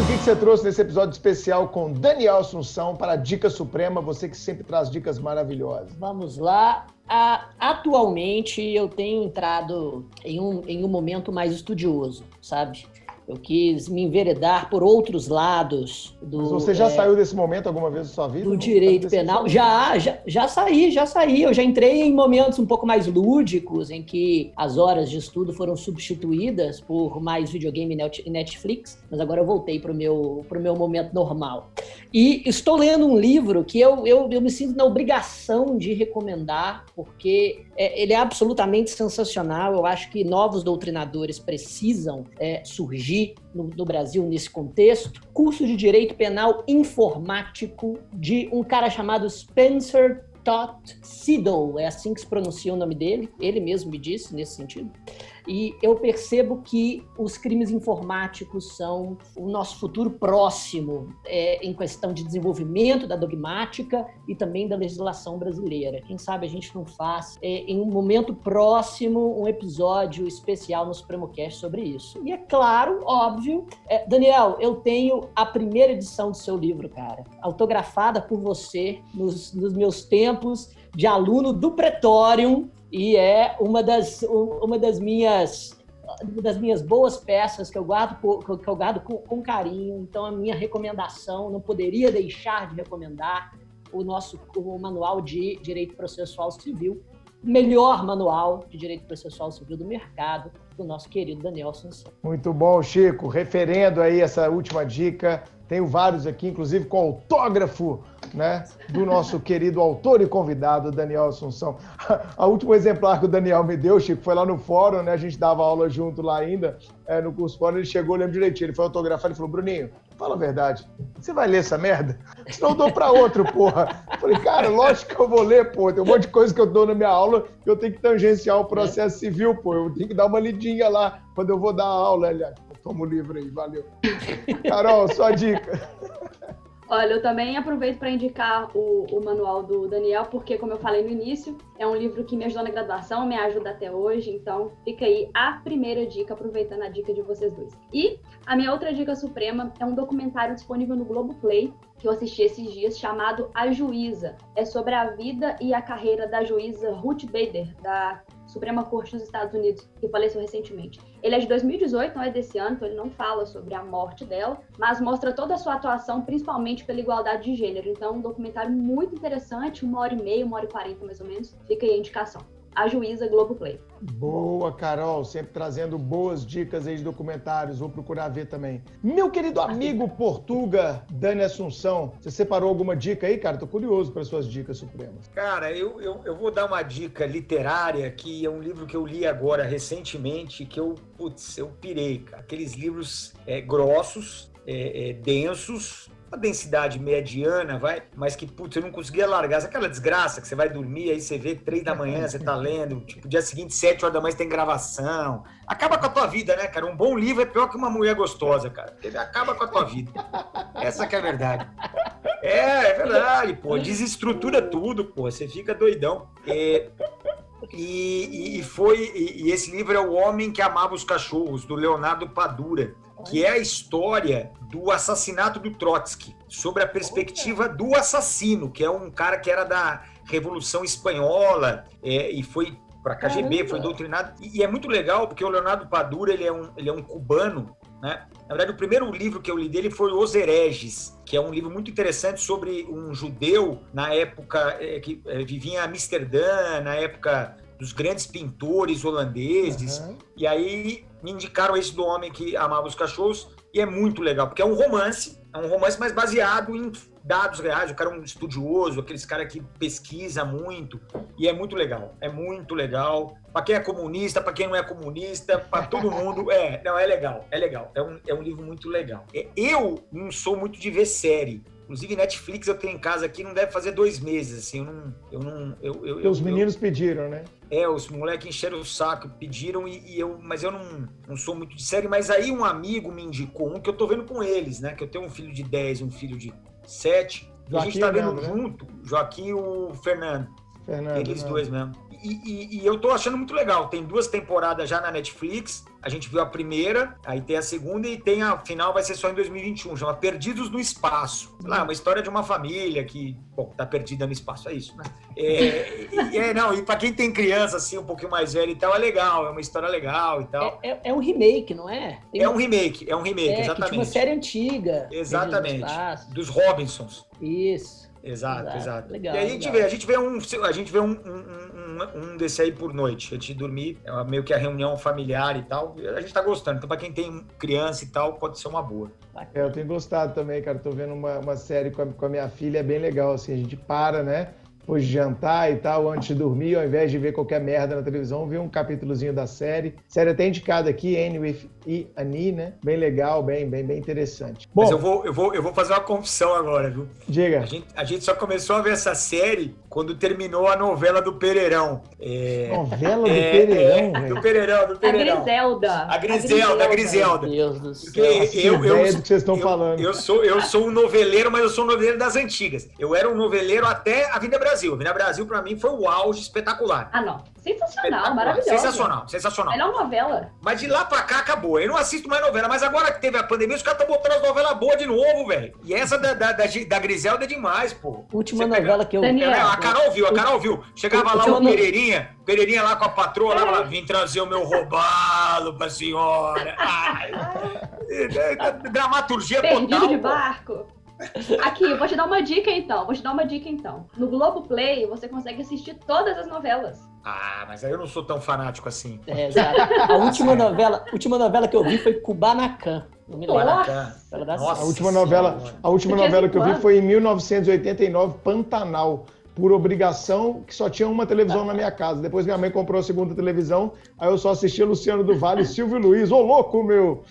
o que você trouxe nesse episódio especial com Daniel Assunção para a Dica Suprema, você que sempre traz dicas maravilhosas? Vamos lá. Atualmente eu tenho entrado em um, em um momento mais estudioso, sabe? Eu quis me enveredar por outros lados do. Mas você já é, saiu desse momento alguma vez na sua vida? Do direito penal? Já, já, já saí, já saí. Eu já entrei em momentos um pouco mais lúdicos, em que as horas de estudo foram substituídas por mais videogame e Netflix, mas agora eu voltei para o meu, pro meu momento normal. E estou lendo um livro que eu, eu, eu me sinto na obrigação de recomendar, porque é, ele é absolutamente sensacional. Eu acho que novos doutrinadores precisam é, surgir no, no, Brasil nesse contexto, curso de Direito Penal Informático de um cara chamado Spencer Todd Siddle, é assim que se pronuncia o nome dele, ele mesmo me disse nesse sentido. E eu percebo que os crimes informáticos são o nosso futuro próximo é, em questão de desenvolvimento da dogmática e também da legislação brasileira. Quem sabe a gente não faz, é, em um momento próximo, um episódio especial no Supremo Cast sobre isso. E é claro, óbvio, é, Daniel, eu tenho a primeira edição do seu livro, cara, autografada por você nos, nos meus tempos de aluno do Pretório e é uma das, uma das minhas das minhas boas peças que eu guardo, que eu guardo com, com carinho. Então, a minha recomendação, não poderia deixar de recomendar o nosso o manual de direito processual civil, melhor manual de direito processual civil do mercado, do nosso querido Daniel Assunção. Muito bom, Chico. Referendo aí essa última dica, tenho vários aqui, inclusive com autógrafo né, do nosso querido autor e convidado, Daniel Assunção. A último exemplar que o Daniel me deu, Chico, foi lá no fórum, né? A gente dava aula junto lá ainda, é, no curso fórum, ele chegou, lembro direitinho, ele foi autografar, ele falou, Bruninho, fala a verdade, você vai ler essa merda? Senão eu dou pra outro, porra. Eu falei, cara, lógico que eu vou ler, pô, tem um monte de coisa que eu dou na minha aula que eu tenho que tangenciar o processo civil, pô, eu tenho que dar uma lidinha lá quando eu vou dar aula, aliás. Toma o livro aí, valeu. Carol, sua dica. Olha, eu também aproveito para indicar o, o, manual do Daniel, porque, como eu falei no início, é um livro que me ajudou na graduação, me ajuda até hoje. Então, fica aí a primeira dica, aproveitando a dica de vocês dois. E a minha outra dica suprema é um documentário disponível no Globoplay, que eu assisti esses dias, chamado A Juíza. É sobre a vida e a carreira da juíza Ruth Bader, da Suprema Corte dos Estados Unidos, que faleceu recentemente. Ele é de 2018, não é desse ano, então ele não fala sobre a morte dela, mas mostra toda a sua atuação, principalmente pela igualdade de gênero. Então, um documentário muito interessante, uma hora e meia, uma hora e quarenta mais ou menos. Fica aí a indicação a juíza Globoplay. Boa, Carol, sempre trazendo boas dicas aí de documentários, vou procurar ver também. Meu querido amigo Portuga, Dani Assunção, você separou alguma dica aí, cara? Tô curioso para suas dicas supremas. Cara, eu, eu, eu vou dar uma dica literária que é um livro que eu li agora recentemente, que eu, putz, eu pirei, cara. Aqueles livros é, grossos, é, é, densos, uma densidade mediana, vai, mas que, putz, eu não conseguia largar. Sabe aquela desgraça que você vai dormir, aí você vê três da manhã, você tá lendo, tipo, dia seguinte, sete horas da manhã, tem gravação. Acaba com a tua vida, né, cara? Um bom livro é pior que uma mulher gostosa, cara. Ele acaba com a tua vida. Essa que é a verdade. É, é verdade, pô. Desestrutura tudo, pô. Você fica doidão. É, e, e, foi e, esse livro é o Homem que Amava os Cachorros do Leonardo Padura que é a história do assassinato do Trotsky, sobre a perspectiva do assassino, que é um cara que era da Revolução Espanhola é, e foi para KGB, foi doutrinado. E, e, é muito legal porque o Leonardo Padura ele é um, ele é um cubano. Né? Na verdade, o primeiro livro que eu li dele foi Os Hereges, que é um livro muito interessante sobre um judeu na época é, que é, vivia em Amsterdã, na época dos grandes pintores holandeses. Uhum. E aí me indicaram esse do homem que amava os cachorros e é muito legal, porque é um romance, é um romance mais baseado em dados reais. O cara é um estudioso, aqueles cara que pesquisa muito e é muito legal. É muito legal. Para quem é comunista, para quem não é comunista, para todo mundo, é, não é legal, é legal. É um, é um livro muito legal. É, eu não sou muito de ver série. Inclusive, Netflix eu tenho em casa aqui, não deve fazer dois meses, assim, eu não... Eu não eu, eu, os meninos eu, pediram, né? É, os moleques encheram o saco, pediram, e, e, eu, mas eu não, não sou muito de série, mas aí um amigo me indicou um que eu tô vendo com eles, né? Que eu tenho um filho de 10 um filho de 7, Joaquim a gente tá vendo né? junto, né? Joaquim e o Fernando. Fernando eles né? dois mesmo. E, e, e, eu tô achando muito legal. Tem duas temporadas já na Netflix. A gente viu a primeira, aí tem a segunda e tem a final, vai ser só em 2021. Chama Perdidos no Espaço. Sei lá, uma história de uma família que, bom, tá perdida no espaço, é isso, né? É, e, é não, e pra quem tem criança, assim, um pouquinho mais velho e tal, é legal, é uma história legal e tal. É, é, é um remake, não é? Tem é um remake, é um remake, é, exatamente. Que uma série antiga. Exatamente. Dos Robinsons. Isso. Exato, exato. Legal, e aí a gente vê, a gente vê um, a gente vê um, um, um, um desse aí por noite, antes de dormir, é meio que a reunião familiar e tal. A gente tá gostando. Então, pra quem tem criança e tal, pode ser uma boa. É, eu tenho gostado também, cara. Tô vendo uma, uma série com a, com a minha filha, é bem legal, assim, a gente para, né? De jantar e tal, antes de dormir, ao invés de ver qualquer merda na televisão, ver um capítulozinho da série. Série até indicada aqui, Annie with e Annie, né? Bem legal, bem, bem, bem interessante. Bom, Mas eu vou, eu, vou, eu vou fazer uma confissão agora, viu? Diga. A gente, a gente só começou a ver essa série quando terminou a novela do Pereirão. É, novela do é, Pereirão, é, Do Pereirão, do Pereirão. A Griselda. A Griselda, a Griselda. Meu Deus do céu. Porque eu, eu, do que vocês estão eu, falando. Eu sou, eu sou um noveleiro, mas eu sou um noveleiro das antigas. Eu era um noveleiro até a Vida Brasil. A Vida Brasil, pra mim, foi o auge espetacular. Ah, não. Sensacional, maravilhoso. Sensacional, sensacional. Melhor novela. Mas de lá pra cá acabou. Eu não assisto mais novela, mas agora que teve a pandemia, os caras estão botando as novelas boas de novo, velho. E essa da, da, da, da Griselda é demais, pô. Última Você novela pega... que eu. Daniel, a Carol viu, a Carol viu. Chegava lá o Pereirinha, Pereirinha lá com a patroa, lá, ela vim trazer o meu robalo pra senhora. Ai. Dramaturgia Perdido total. de barco. Aqui, vou te dar uma dica então. Vou te dar uma dica então. No Globo Play você consegue assistir todas as novelas. Ah, mas aí eu não sou tão fanático assim. É, exato. A última novela, última novela que eu vi foi Kubanacan. Não me lembro. Nossa, a última novela, a última novela que eu vi foi em 1989, Pantanal por obrigação, que só tinha uma televisão na minha casa. Depois minha mãe comprou a segunda televisão, aí eu só assistia Luciano do Vale e Silvio Luiz. Ô, louco, meu!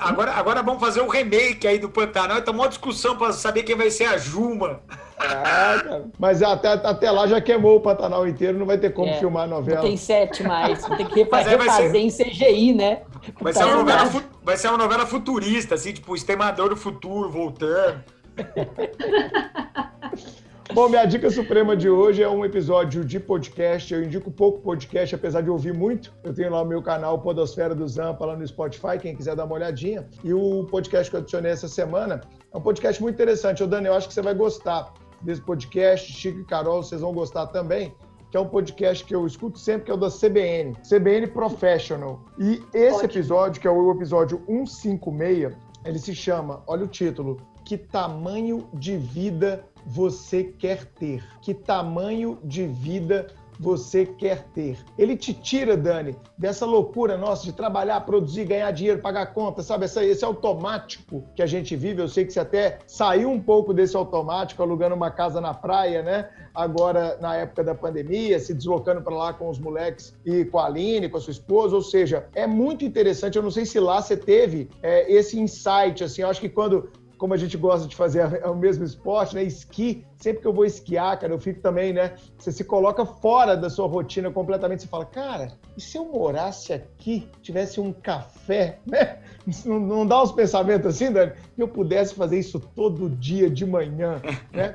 agora, agora vamos fazer um remake aí do Pantanal. Então, uma discussão para saber quem vai ser a Juma. Ah. Mas até, até lá já queimou o Pantanal inteiro, não vai ter como é, filmar a novela. Não tem sete mais, tem que refazer, refazer ser... em CGI, né? Vai ser, uma novela, vai ser uma novela futurista, assim, tipo, o Extremador do Futuro voltando. Bom, minha dica suprema de hoje é um episódio de podcast. Eu indico pouco podcast, apesar de ouvir muito. Eu tenho lá o meu canal Podosfera do Zampa lá no Spotify, quem quiser dar uma olhadinha. E o podcast que eu adicionei essa semana é um podcast muito interessante. Ô, Dani, eu acho que você vai gostar desse podcast. Chico e Carol, vocês vão gostar também que é um podcast que eu escuto sempre, que é o da CBN, CBN Professional. E esse episódio, que é o episódio 156, ele se chama, olha o título, Que Tamanho de Vida você quer ter? Que tamanho de vida você quer ter. Ele te tira, Dani, dessa loucura nossa de trabalhar, produzir, ganhar dinheiro, pagar conta, sabe? Esse, esse automático que a gente vive. Eu sei que você até saiu um pouco desse automático, alugando uma casa na praia, né? Agora, na época da pandemia, se deslocando para lá com os moleques e com a Aline, com a sua esposa. Ou seja, é muito interessante. Eu não sei se lá você teve é, esse insight, assim. Eu acho que quando como a gente gosta de fazer o mesmo esporte, né? Esqui, sempre que eu vou esquiar, cara, eu fico também, né? Você se coloca fora da sua rotina completamente, você fala, cara, e se eu morasse aqui, tivesse um café, né? Não, não dá uns pensamentos assim, Dani? Que eu pudesse fazer isso todo dia de manhã, né?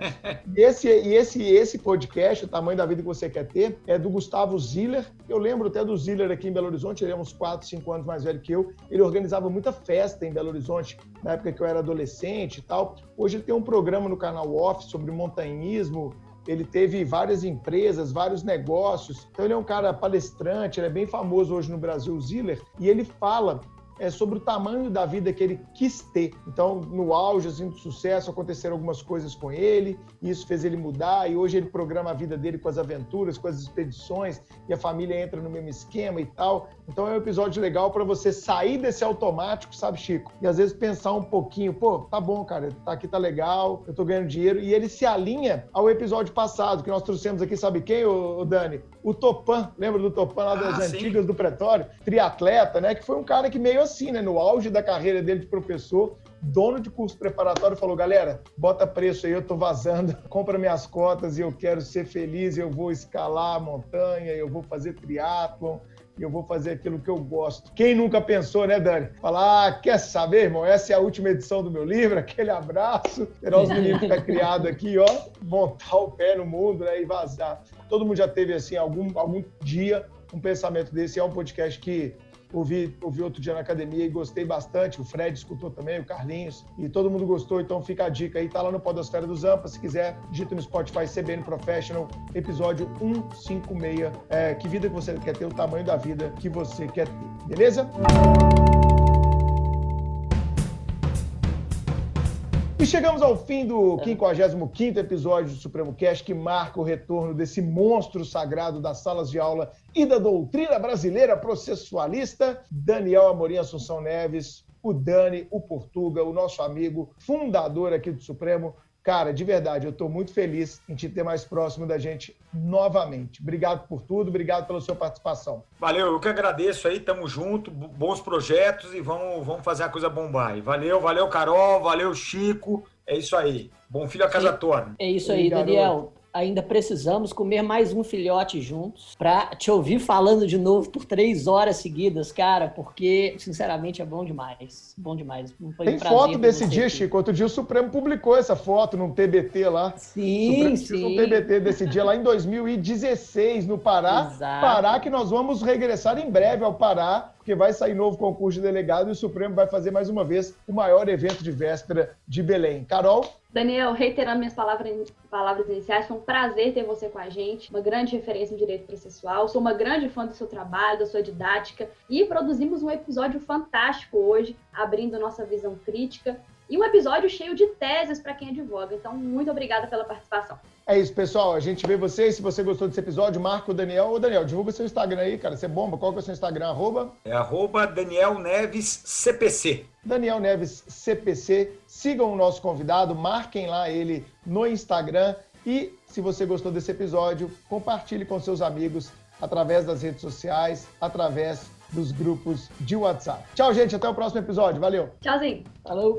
E esse, e esse, esse podcast, o tamanho da vida que você quer ter, é do Gustavo Ziller. Eu lembro até do Ziller aqui em Belo Horizonte, ele é uns 4, 5 anos mais velho que eu. Ele organizava muita festa em Belo Horizonte, na época que eu era adolescente e tal. Hoje ele tem um programa no canal Off sobre montanhismo, ele teve várias empresas, vários negócios. Então ele é um cara palestrante, ele é bem famoso hoje no Brasil, o Ziller, e ele fala é, sobre o tamanho da vida que ele quis ter. Então, no auge assim, do sucesso, aconteceram algumas coisas com ele, e isso fez ele mudar, e hoje ele programa a vida dele com as aventuras, com as expedições, e a família entra no mesmo esquema e tal. Então, é um episódio legal para você sair desse automático, sabe, Chico? E às vezes pensar um pouquinho, pô, tá bom, cara, tá aqui tá legal, eu tô ganhando dinheiro, e ele se alinha ao episódio passado, que nós trouxemos aqui, sabe quem, ô, Dani? O Topan, lembra do Topan lá das ah, antigas sim. do Pretório? Triatleta, né? Que foi um cara que meio assim, né? No auge da carreira dele de professor, dono de curso preparatório, falou: galera, bota preço aí, eu tô vazando, compra minhas cotas e eu quero ser feliz, eu vou escalar a montanha, eu vou fazer triatlon e eu vou fazer aquilo que eu gosto. Quem nunca pensou, né, Dani? Falar, ah, quer saber, irmão? Essa é a última edição do meu livro, aquele abraço, terá os meninos ficar criado aqui, ó, montar o pé no mundo né, e vazar. Todo mundo já teve, assim, algum, algum dia um pensamento desse. É um podcast que ouvi, ouvi outro dia na academia e gostei bastante. O Fred escutou também, o Carlinhos, e todo mundo gostou, então fica a dica aí, tá lá no Podosfera do Zampa. Se quiser, digita no Spotify CBN Professional, episódio 156. É, que vida que você quer ter, o tamanho da vida que você quer ter, beleza? E chegamos ao fim do 55 episódio do Supremo Cast, que marca o retorno desse monstro sagrado das salas de aula e da doutrina brasileira processualista, Daniel Amorim Assunção Neves, o Dani, o Portuga, o nosso amigo, fundador aqui do Supremo. Cara, de verdade, eu estou muito feliz em te ter mais próximo da gente novamente. Obrigado por tudo, obrigado pela sua participação. Valeu, eu que agradeço aí, tamo junto, bons projetos e vamos, vamos fazer a coisa bombar aí. Valeu, valeu, Carol, valeu, Chico. É isso aí. Bom filho a casa torna. É isso aí, Daniel. Ainda precisamos comer mais um filhote juntos para te ouvir falando de novo por três horas seguidas, cara, porque, sinceramente, é bom demais. Bom demais. Tem um foto desse dia, aqui. Chico. Outro dia o Supremo publicou essa foto num TBT lá. Sim, sim. Um TBT desse dia lá em 2016, no Pará. Exato. Pará, que nós vamos regressar em breve ao Pará porque vai sair novo concurso de delegado e o Supremo vai fazer mais uma vez o maior evento de véspera de Belém. Carol? Daniel, reiterando minhas palavras, palavras iniciais, foi um prazer ter você com a gente, uma grande referência no direito processual. Sou uma grande fã do seu trabalho, da sua didática e produzimos um episódio fantástico hoje, abrindo nossa visão crítica e um episódio cheio de teses para quem advoga. Então, muito obrigada pela participação. É isso, pessoal. A gente vê vocês. Se você gostou desse episódio, marca o Daniel. Ô, Daniel, divulga seu Instagram aí, cara. Você é bomba. Qual que é o seu Instagram? Arroba? É arroba Daniel Neves CPC. Daniel Neves CPC. Sigam o nosso convidado, marquem lá ele no Instagram. E se você gostou desse episódio, compartilhe com seus amigos através das redes sociais, através dos grupos de WhatsApp. Tchau, gente. Até o próximo episódio. Valeu. Tchauzinho. Falou.